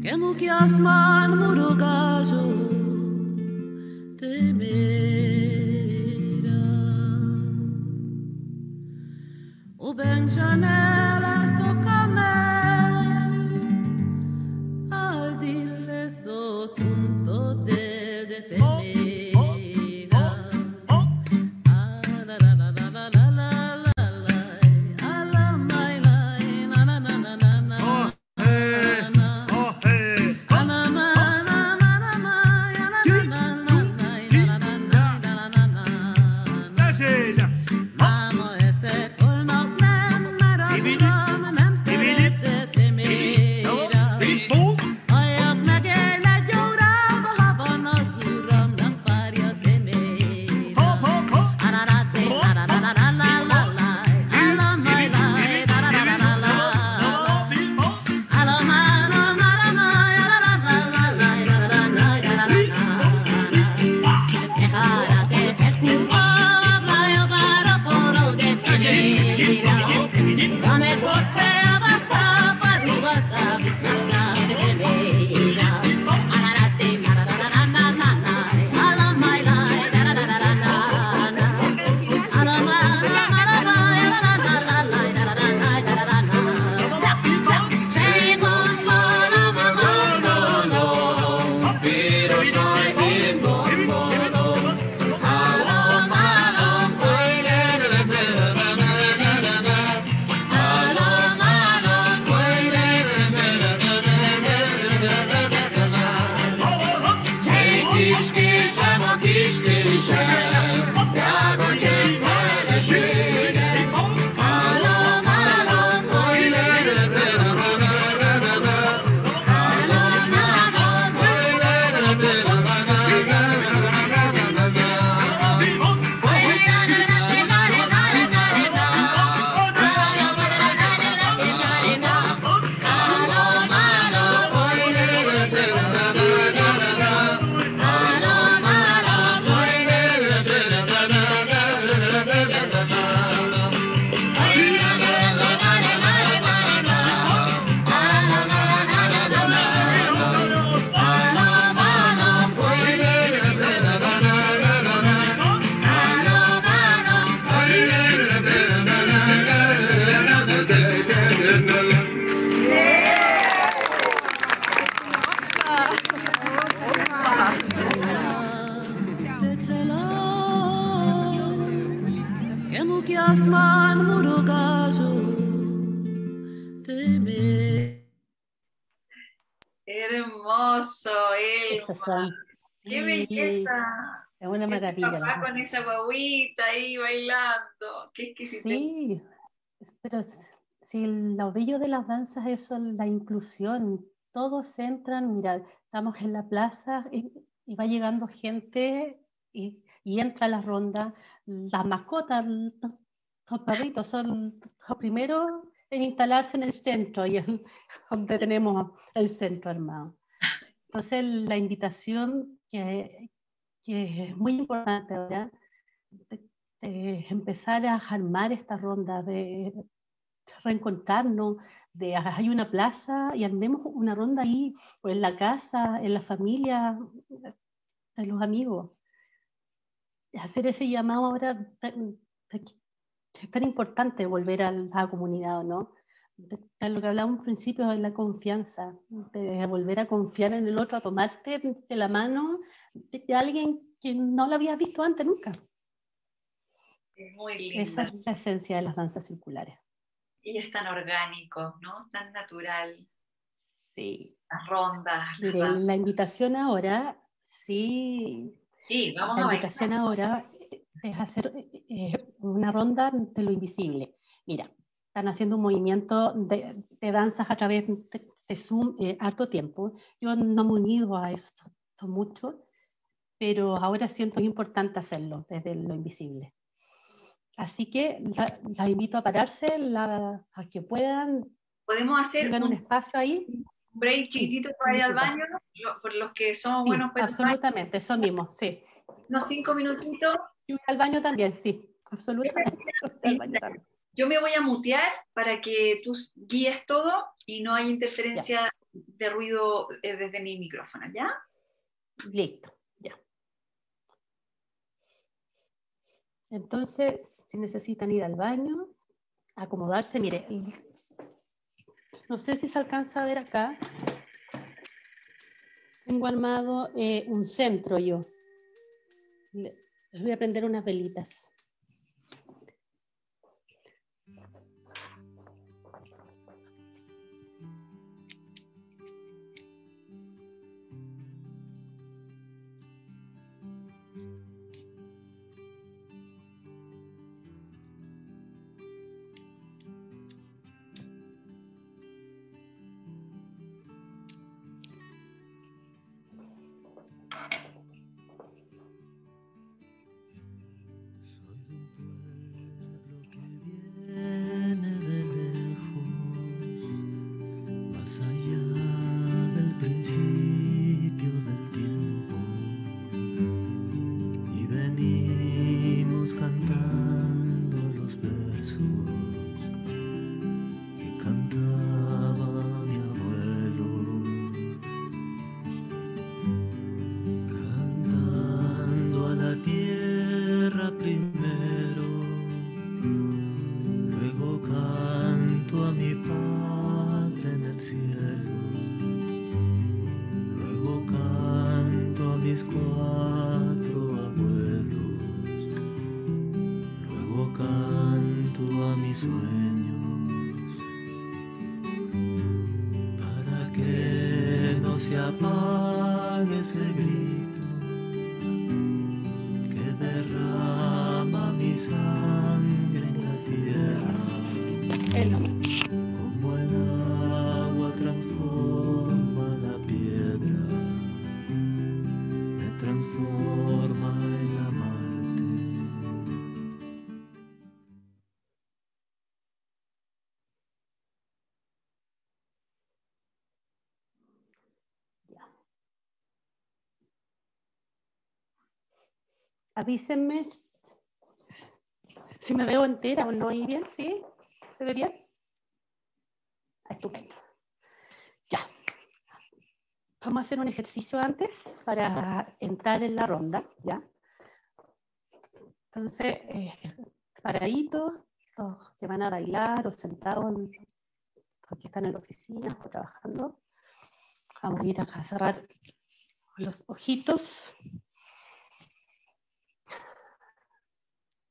Kemu ki asman murugajo o esa guaguita ahí bailando. ¡Qué exquisitez! Sí, pero si lo bello de las danzas es eso, la inclusión. Todos entran, mira, estamos en la plaza y, va llegando gente y, y entra la ronda. Las mascotas, los perritos son los primeros en instalarse en el centro, y en- donde tenemos el centro armado. Entonces, la invitación que, que es muy importante ahora de empezar a armar esta ronda, de reencontrarnos, de ah, hay una plaza y andemos una ronda ahí, o en la casa, en la familia, de los amigos. Hacer ese llamado ahora es tan importante volver a la comunidad, ¿o ¿no? De, de lo que hablábamos al principio de la confianza, de volver a confiar en el otro, a tomarte de la mano de, alguien que no lo habías visto antes nunca. Es muy linda. Esa es la esencia de las danzas circulares. Y es tan orgánico, ¿no? Tan natural. Sí. Las rondas. las la invitación ahora, sí, Sí, vamos la a bailar. invitación ahora es hacer eh, una ronda de lo invisible. Mira, están haciendo un movimiento de, de danzas a través de, de Zoom eh, harto tiempo. Yo no me he unido a esto mucho, pero ahora siento importante hacerlo desde lo invisible. Así que la, la invito a pararse, la- a que puedan, Podemos hacer un un espacio ahí. break chiquitito para ir al baño, lo- por los que somos Sí, buenos absolutamente, eso mismo, sí. unos cinco minutitos. Y al baño también, sí, absolutamente. Al baño también. Yo me voy a mutear para que tú guíes todo y no haya interferencia de ruido eh, desde mi micrófono, ¿ya? Listo, ya. Entonces, si necesitan ir al baño, acomodarse, mire, no sé si se alcanza a ver acá. Tengo armado eh, un centro yo. Le- Les voy a prender unas velitas. Que derrama mi sangre Avísenme si me veo entera o no oí bien, ¿sí? ¿Se ve bien? Estupendo. Ya. Vamos a hacer un ejercicio antes para entrar en la ronda, ¿ya? Entonces, eh, paraditos, los que van a bailar o sentados, los que están en la oficina o trabajando. Vamos a ir a cerrar los ojitos.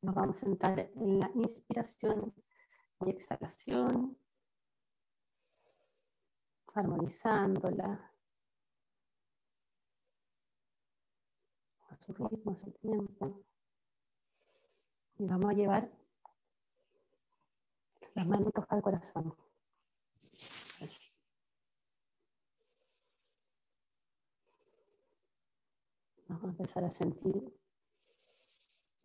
Nos vamos a centrar en la inspiración y exhalación, armonizándola. a su ritmo, a su tiempo. Y vamos a llevar las manos al corazón. Vamos a empezar a sentir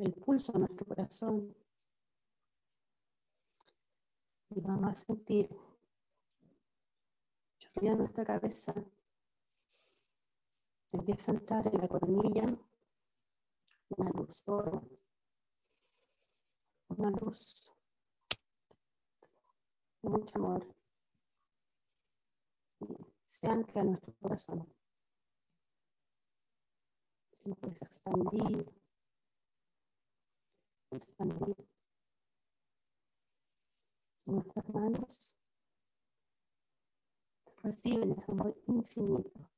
el pulso de nuestro corazón. Y vamos a sentir chorrear nuestra cabeza. Empieza a entrar en la coronilla una luz oro, una luz de mucho amor. Se ancla en nuestro corazón. Se empieza a expandir, expandir. Nuestras manos reciben ese amor infinito.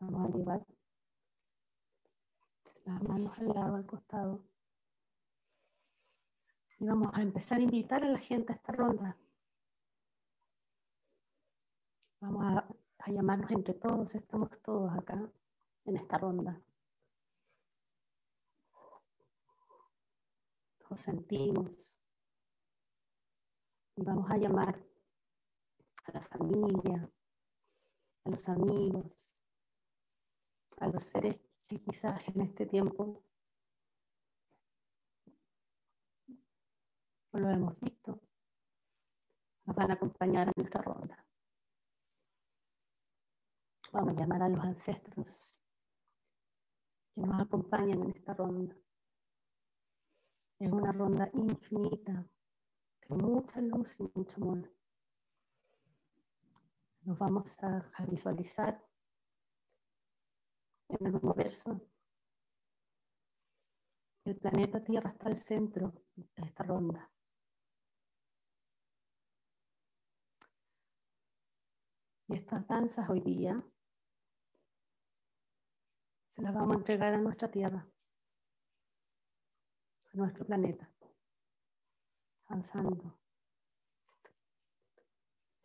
Vamos a llevar las manos al lado, al costado. Y vamos a empezar a invitar a la gente a esta ronda. Vamos a, a llamarnos entre todos, estamos todos acá en esta ronda. Nos sentimos. Y vamos a llamar a la familia, a los amigos, a los seres que quizás en este tiempo no lo hemos visto, nos van a acompañar a nuestra ronda. Vamos a llamar a los ancestros que nos acompañan en esta ronda. Es una ronda infinita, con mucha luz y mucho amor. Nos vamos a, a visualizar en el universo. El planeta Tierra está al centro de esta ronda. Y estas danzas hoy día se las vamos a entregar a nuestra Tierra, a nuestro planeta, avanzando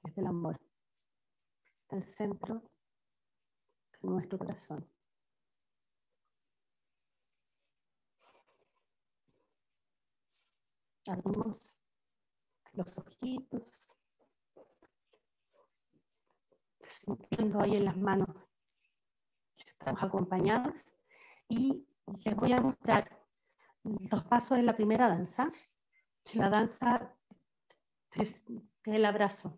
desde el amor, del centro de nuestro corazón. Abrimos los ojitos, sintiendo ahí en las manos estamos acompañados y les voy a mostrar los pasos de la primera danza, la danza del abrazo.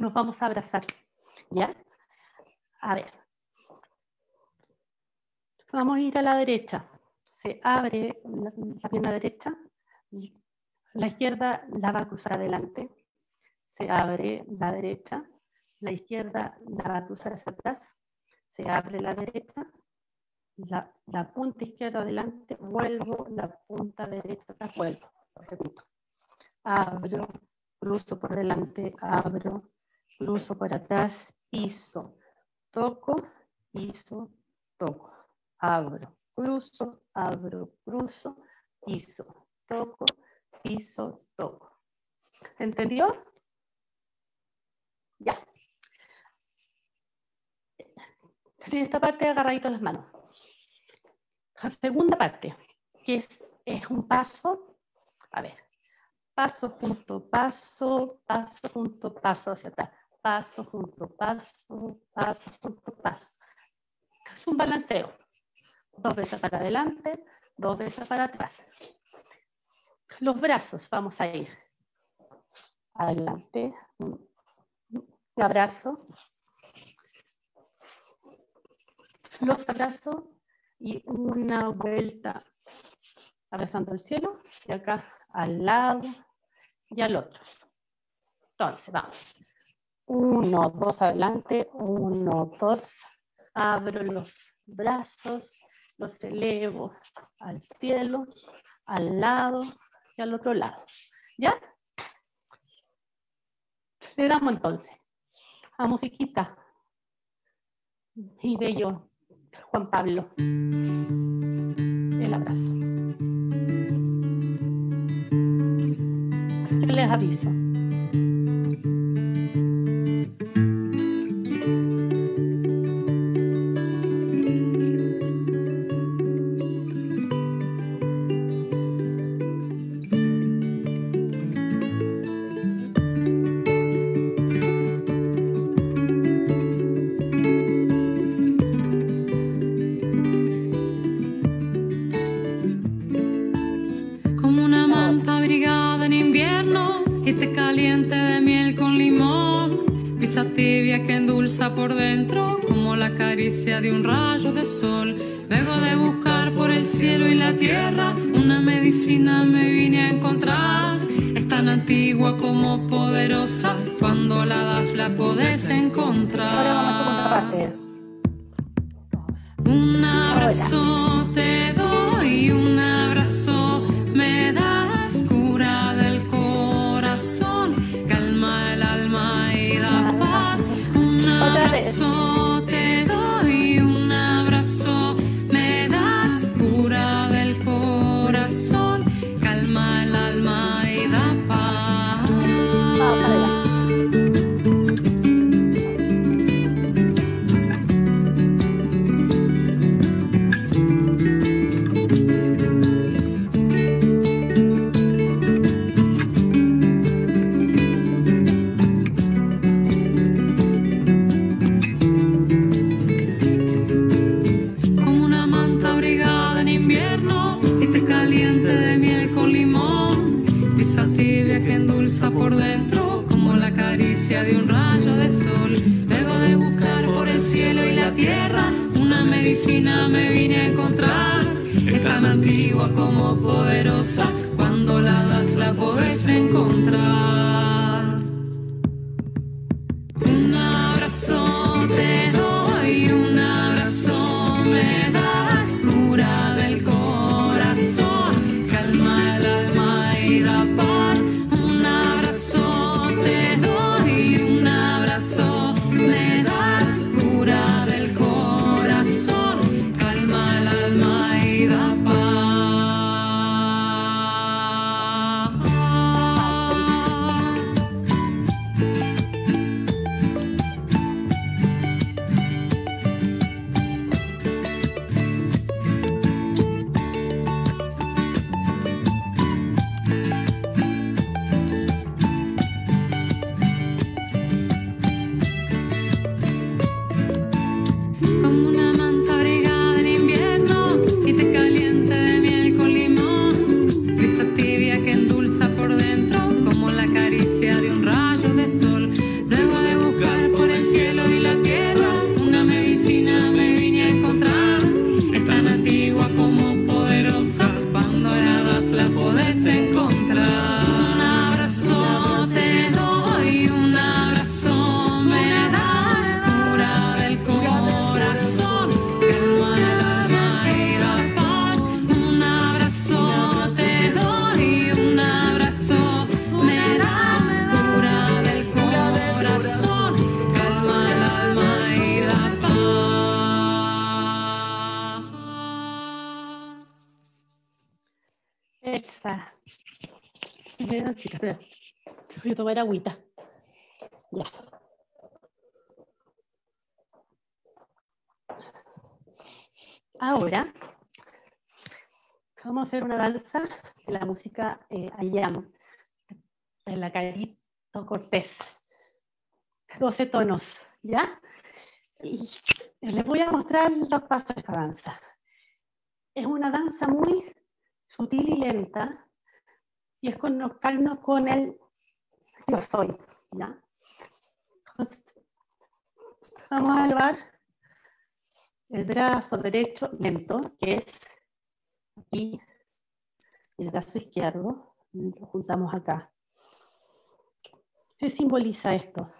Nos vamos a abrazar, ¿ya? A ver. Vamos a ir a la derecha. Se abre la, la pierna derecha, la izquierda la va a cruzar adelante, se abre la derecha, la izquierda la va a cruzar hacia atrás, se abre la derecha, la, punta izquierda adelante, vuelvo, la punta derecha vuelvo, lo repito. Abro, cruzo por delante, abro, cruzo por atrás, piso, toco, piso, toco, abro, cruzo, abro, cruzo, piso, toco, piso, toco. ¿Entendió? Ya. En esta parte agarradito las manos. La segunda parte, que es, es un paso, a ver, paso junto, paso, paso junto, paso hacia atrás, paso junto, paso, paso junto, paso. Es un balanceo. Dos veces para adelante, dos veces para atrás. Los brazos, vamos a ir. Adelante. Un abrazo. Los abrazo y una vuelta abrazando el cielo y acá al lado y al otro. Entonces, vamos. Uno, dos, adelante. Uno, dos. Abro los brazos, los elevo al cielo, al lado y al otro lado. ¿Ya? Le damos entonces a musiquita. Y bello Juan Pablo. El abrazo. Yo les aviso. De un rayo de sol. Luego de buscar por el cielo y la tierra, una medicina me vine agüita. Ya. Ahora vamos a hacer una danza de la música eh, Ayam, de la Carito Cortés. 12 tonos, ¿ya? Les voy a mostrar los pasos de esta danza. Es una danza muy sutil y lenta, y es conectarnos con el yo soy, ¿ya? Vamos a elevar el brazo derecho lento, que es aquí, el brazo izquierdo, lo juntamos acá. ¿Qué simboliza esto?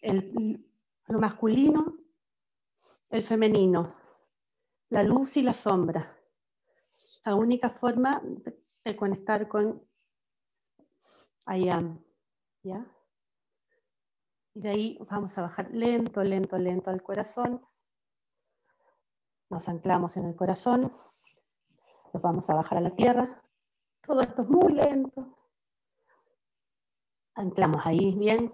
El- lo masculino, el femenino, la luz y la sombra. La única forma de conectar con I ¿ya? Y de ahí vamos a bajar lento, lento, lento al corazón. Nos anclamos en el corazón. Nos vamos a bajar a la tierra. Todo esto es muy lento. Anclamos ahí bien.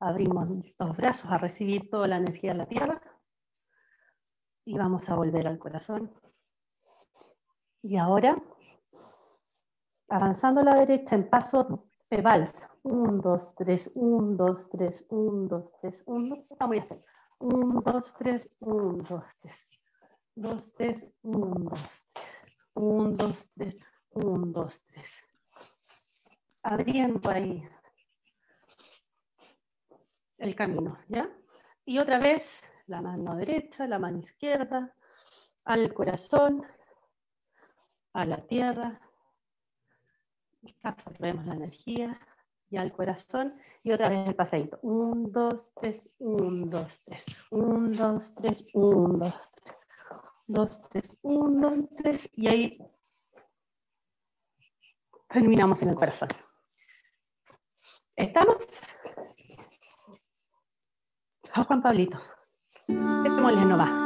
Abrimos los brazos a recibir toda la energía de la tierra. Y vamos a volver al corazón. Y ahora, avanzando a la derecha en paso de vals. 1, 2, 3, 1, 2, 3, 1, 2, 3, 1, 2. Vamos a hacer 1, 2, 3, 1, 2, 3. 2, 3, 1, 2, 3. 1, 2, 3, 1, 2, 3. Abriendo ahí. el camino, ¿ya? Y otra vez, la mano derecha, la mano izquierda, al corazón, a la tierra, absorbemos la energía y al corazón y otra vez el paseito. Un, dos, tres, un, dos, tres, un, dos, tres, un, dos, tres, dos, tres, un, dos, tres y ahí terminamos en el corazón. ¿Estamos? A Juan Pablito. Este molino no va.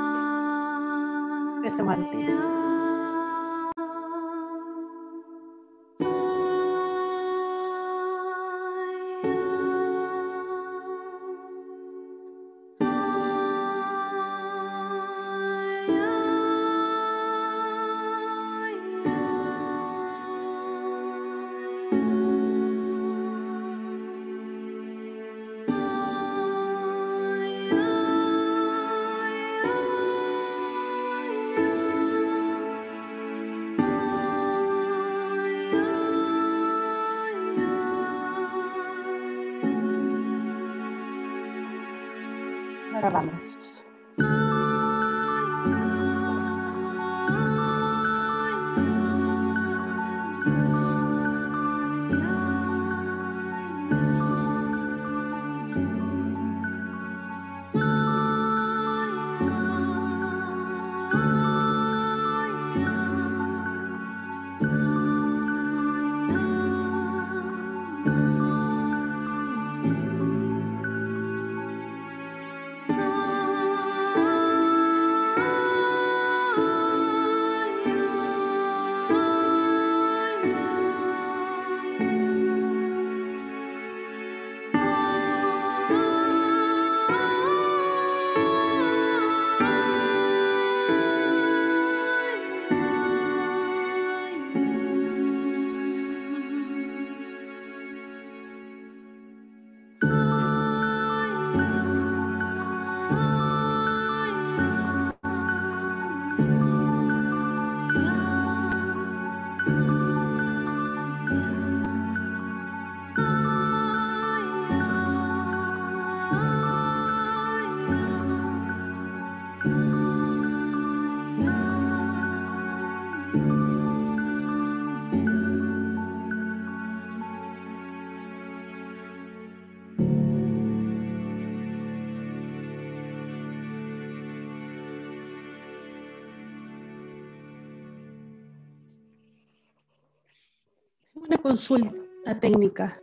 Consulta técnica.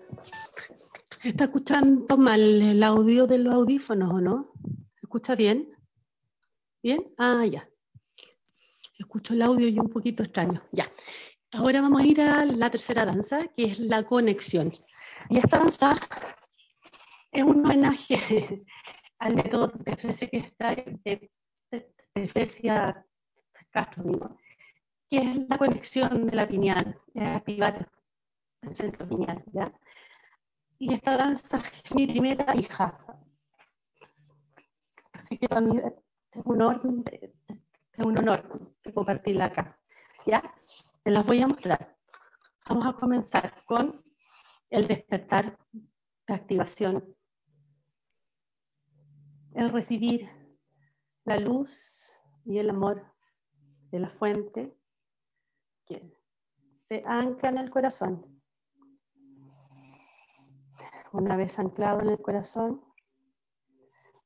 ¿Está escuchando mal el audio de los audífonos o no? ¿Escucha bien? ¿Bien? Ah, ya. Escucho el audio y un poquito extraño. Ya. Ahora vamos a ir a la tercera danza, que es la conexión. Y esta danza es un homenaje al método de Fresia que está de, Castro, que es la conexión de la pineal, activar el centro pineal, ¿ya? Y esta danza es mi primera hija. Así que para mí es un honor, es un honor compartirla acá. ¿Ya? Te las voy a mostrar. Vamos a comenzar con el despertar de activación. El recibir la luz y el amor de la fuente que se ancla en el corazón una vez anclado en el corazón,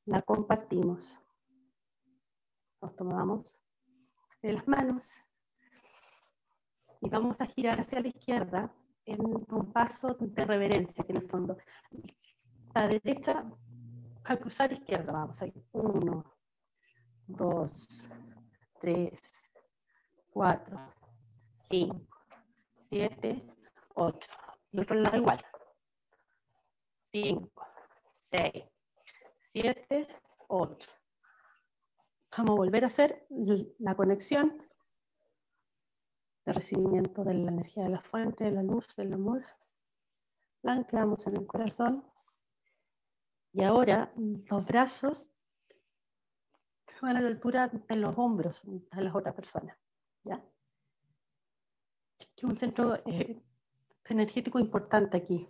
la compartimos. Nos tomamos de las manos y vamos a girar hacia la izquierda en un paso de reverencia, que en el fondo la derecha a cruzar izquierda. Vamos a ir. Uno, dos, tres, cuatro, cinco, siete, ocho. Y otro lado igual. 5, 6, 7, 8. Vamos a volver a hacer la conexión de recibimiento de la energía de la fuente, de la luz, del amor. La anclamos en el corazón. Y ahora los brazos van a la altura de los hombros de las otras personas. ¿ya? un centro eh, energético importante aquí.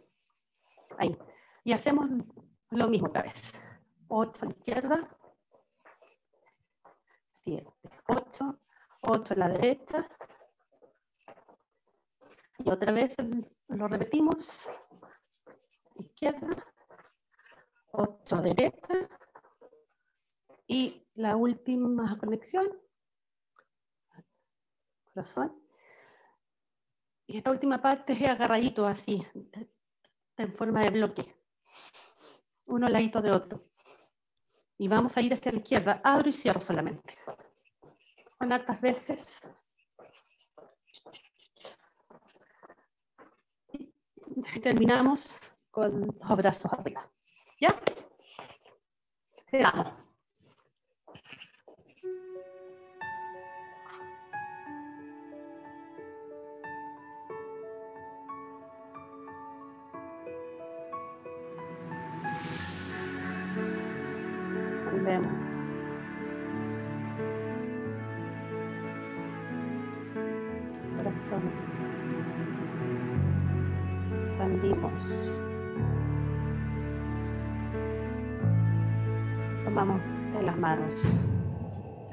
Ahí. Y hacemos Lo mismo otra vez. 8 a la izquierda. 7, 8, 8 a la derecha. Y otra vez lo repetimos. Izquierda, 8 a derecha. Y la última conexión. Corazón. Y esta última parte es agarradito así, en forma de bloque. Uno al ladito de otro. Y vamos a ir hacia la izquierda. Abro y cierro solamente. Con hartas veces. Y terminamos con los brazos arriba. ¿Ya? Cerramos. Corazón. Expandimos. Tomamos de las manos.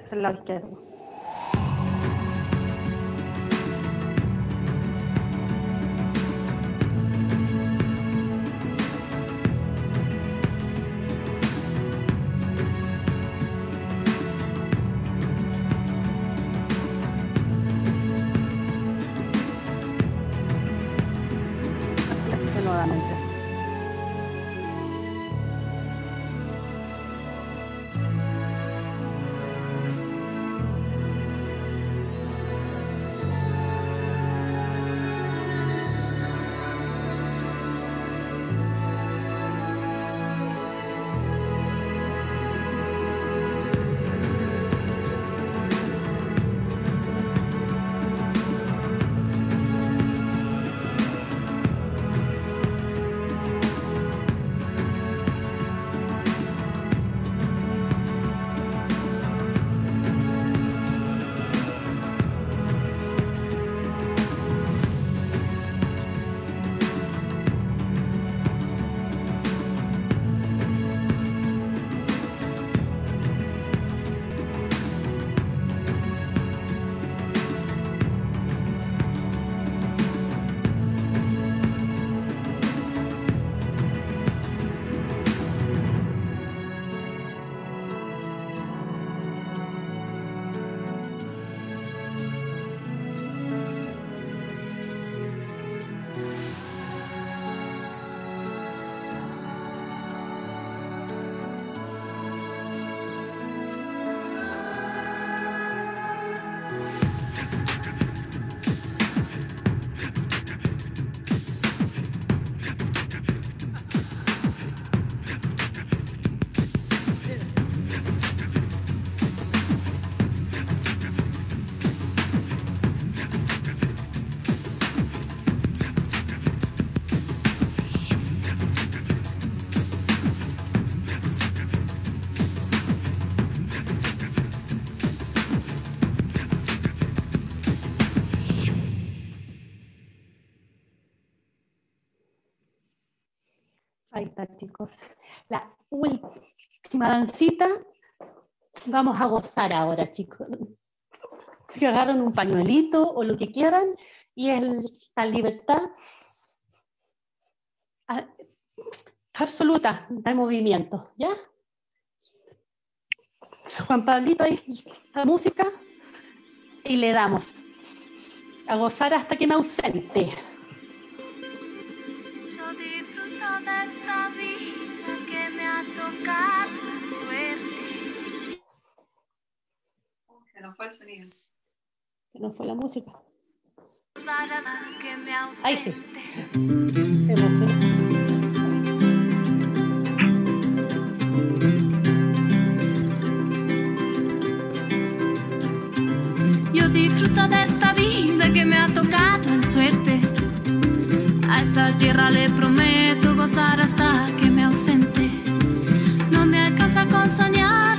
Es el lado izquierdo. Última dancita. Vamos a gozar ahora, chicos. Que agarran un pañuelito o lo que quieran y el, la libertad absoluta de movimiento, ¿ya? Juan Pablito, ahí la música y le damos a gozar hasta que me ausente. Yo disfruto de esta vida ha tocado suerte. Se nos fue el sonido. Se nos fue la música. Para que me Ahí sí. Emoción. Yo disfruto de esta vida que me ha tocado en suerte. A esta tierra le prometo gozar hasta que me ausente. No me alcanza con soñar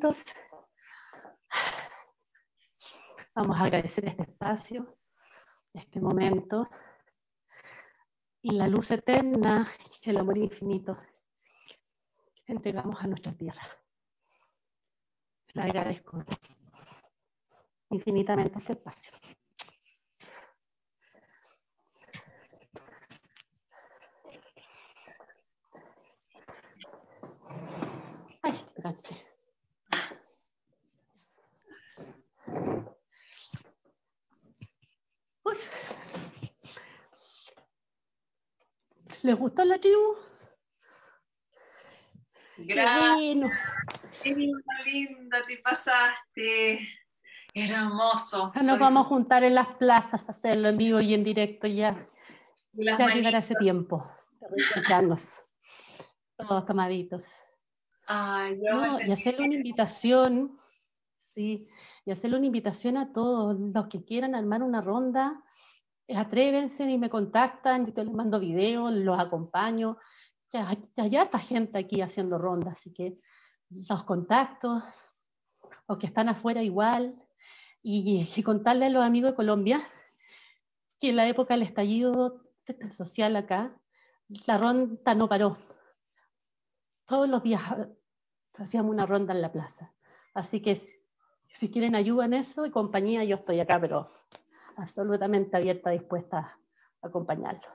manitos. Vamos a agradecer este espacio, este momento. Y la luz eterna y el amor infinito que entregamos a nuestra tierra. Le agradezco infinitamente este espacio. Ay, gracias. Uy. ¿Les gustó la tribu? Qué Gracias, bueno. linda, linda, te pasaste. Hermoso. Ya nos vamos a juntar en las plazas a hacerlo en vivo y en directo ya. Las Ya llegará ese tiempo. Todos tomaditos. Ay, No, y hacerle una invitación, sí, y hacerle una invitación a todos los que quieran armar una ronda, eh, atrévense y me contactan, yo les mando videos, los acompaño. Ya, ya, ya está gente aquí haciendo rondas, así que los contactos, los que están afuera igual, y, y contarle a los amigos de Colombia que en la época del estallido social acá, la ronda no paró. Todos los días hacíamos una ronda en la plaza. Así que si, quieren ayuda en eso y compañía, yo estoy acá, pero absolutamente abierta, dispuesta a acompañarlo.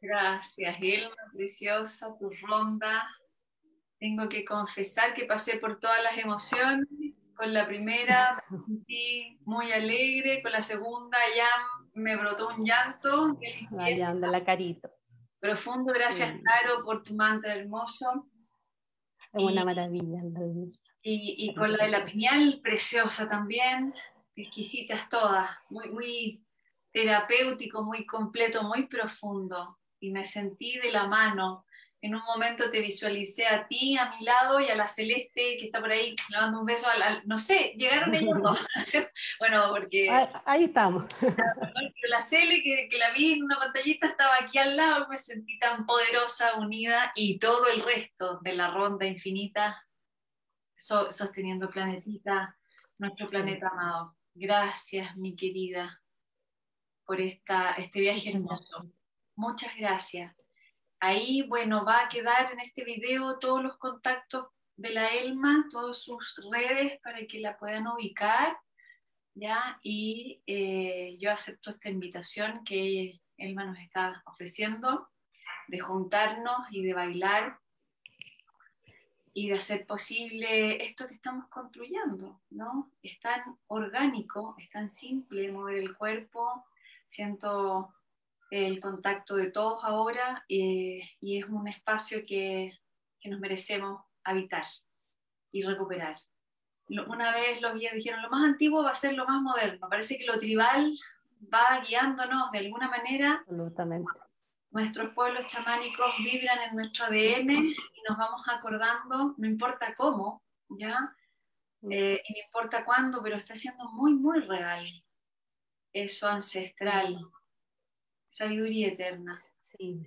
Gracias, Elma, preciosa, tu ronda. Tengo que confesar que pasé por todas las emociones. Con la primera me sentí muy alegre, con la segunda ya me brotó un llanto de Allá anda la carita. profundo. Gracias, Sí. Caro, por tu mantra hermoso. Es una maravilla. bien. Y, y con la de la piñal, preciosa también, exquisitas todas, muy, muy terapéutico, muy completo, muy profundo. Y me sentí de la mano. En un momento te visualicé a ti, a mi lado, y a la Celeste, que está por ahí, le mando un beso al, al- no sé, llegaron ellos dos. bueno, porque Ahí, ahí estamos. la Cele, que, que la vi en una pantallita, estaba aquí al lado, y me sentí tan poderosa, unida, y todo el resto de la ronda infinita, so- sosteniendo planetita, nuestro planeta amado. Gracias, mi querida, por esta, este viaje hermoso. Muchas gracias. Ahí, bueno, va a quedar en este video todos los contactos de la Elma, todas sus redes para que la puedan ubicar. ¿ya? Y eh, yo acepto esta invitación que Elma nos está ofreciendo de juntarnos y de bailar y de hacer posible esto que estamos construyendo, ¿no? Es tan orgánico, es tan simple mover el cuerpo, siento el contacto de todos ahora eh, y es un espacio que, que nos merecemos habitar y recuperar una vez los guías dijeron, lo más antiguo va a ser lo más moderno. Parece que lo tribal va guiándonos de alguna manera. Absolutamente. Nuestros pueblos chamánicos vibran en nuestro ADN y nos vamos acordando, no importa cómo, ¿ya? Eh, y no importa cuándo, pero está siendo muy, muy real. Eso ancestral, sabiduría eterna. Sí,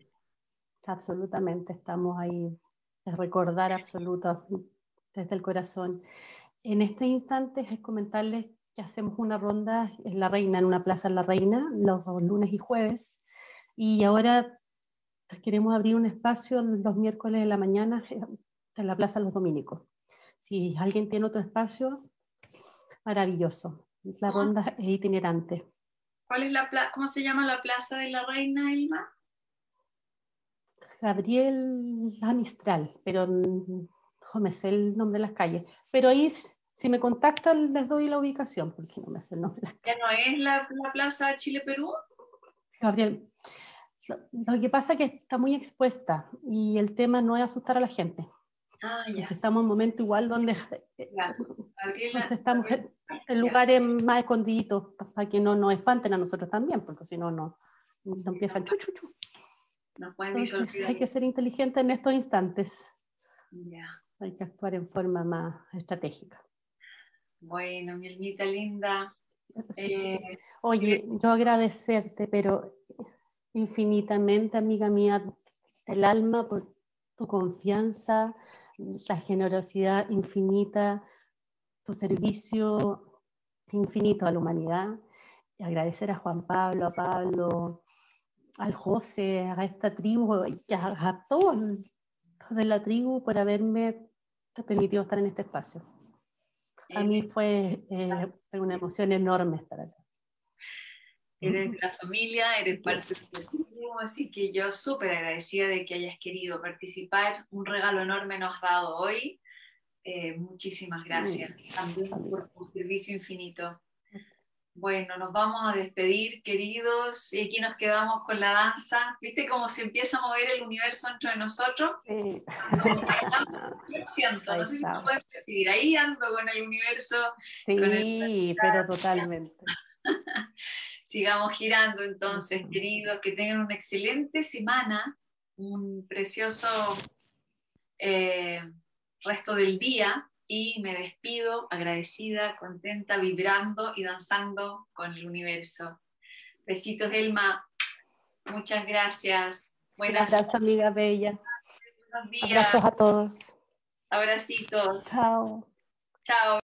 absolutamente. Estamos ahí, de recordar absoluto desde el corazón. en este instante es comentarles que hacemos una ronda en La Reina, en una plaza en La Reina, los lunes y jueves. Y ahora queremos abrir un espacio los miércoles de la mañana en la Plaza Los Dominicos. Si alguien tiene otro espacio, maravilloso. La ronda es itinerante. ¿Cuál es la pla- ¿Cómo se llama la Plaza de la Reina, Elma? Gabriel La Mistral, pero mm, no me sé el nombre de las calles. Pero ahí, si me contactan, les doy la ubicación, porque no me sé el nombre de las ¿Ya no es la, la Plaza Chile-Perú? Gabriel, lo, que pasa es que está muy expuesta y el tema no es asustar a la gente, Ah, ya. estamos en un momento igual donde eh, ya. Gabriela, estamos en, en lugares más escondiditos pa- para que no nos espanten a nosotros también, porque si no, no, no empiezan chu, chu, chu. pueden Entonces hay que ser inteligente en estos instantes, Ya. hay que actuar en forma más estratégica. Bueno, mi linda. eh, Oye, yo agradecerte, pero infinitamente, amiga mía, del alma, por tu confianza, la generosidad infinita, tu servicio infinito a la humanidad. Y agradecer a Juan Pablo, a Pablo, al José, a esta tribu, y a, a todos de la tribu por haberme permitido estar en este espacio. A eh, mí fue eh, una emoción enorme estar acá. Eres de la familia, eres parte del colectivo, así que yo súper agradecida de que hayas querido participar. Un regalo enorme nos has dado hoy. Eh, muchísimas gracias también por tu servicio infinito. Bueno, nos vamos a despedir, queridos, y aquí nos quedamos con la danza. ¿Viste cómo se empieza a mover el universo dentro de nosotros? Sí. Lo siento, no sé si está. puedes percibir. Ahí ando con el universo Sí, el- pero totalmente. Sigamos girando entonces, queridos, que tengan una excelente semana, un precioso eh, resto del día y me despido agradecida, contenta, vibrando y danzando con el universo. Besitos, Elma. Muchas gracias. Buenas abrazo, amiga bella. buenos días. Abrazos a todos. Abracitos. Chao. Chao.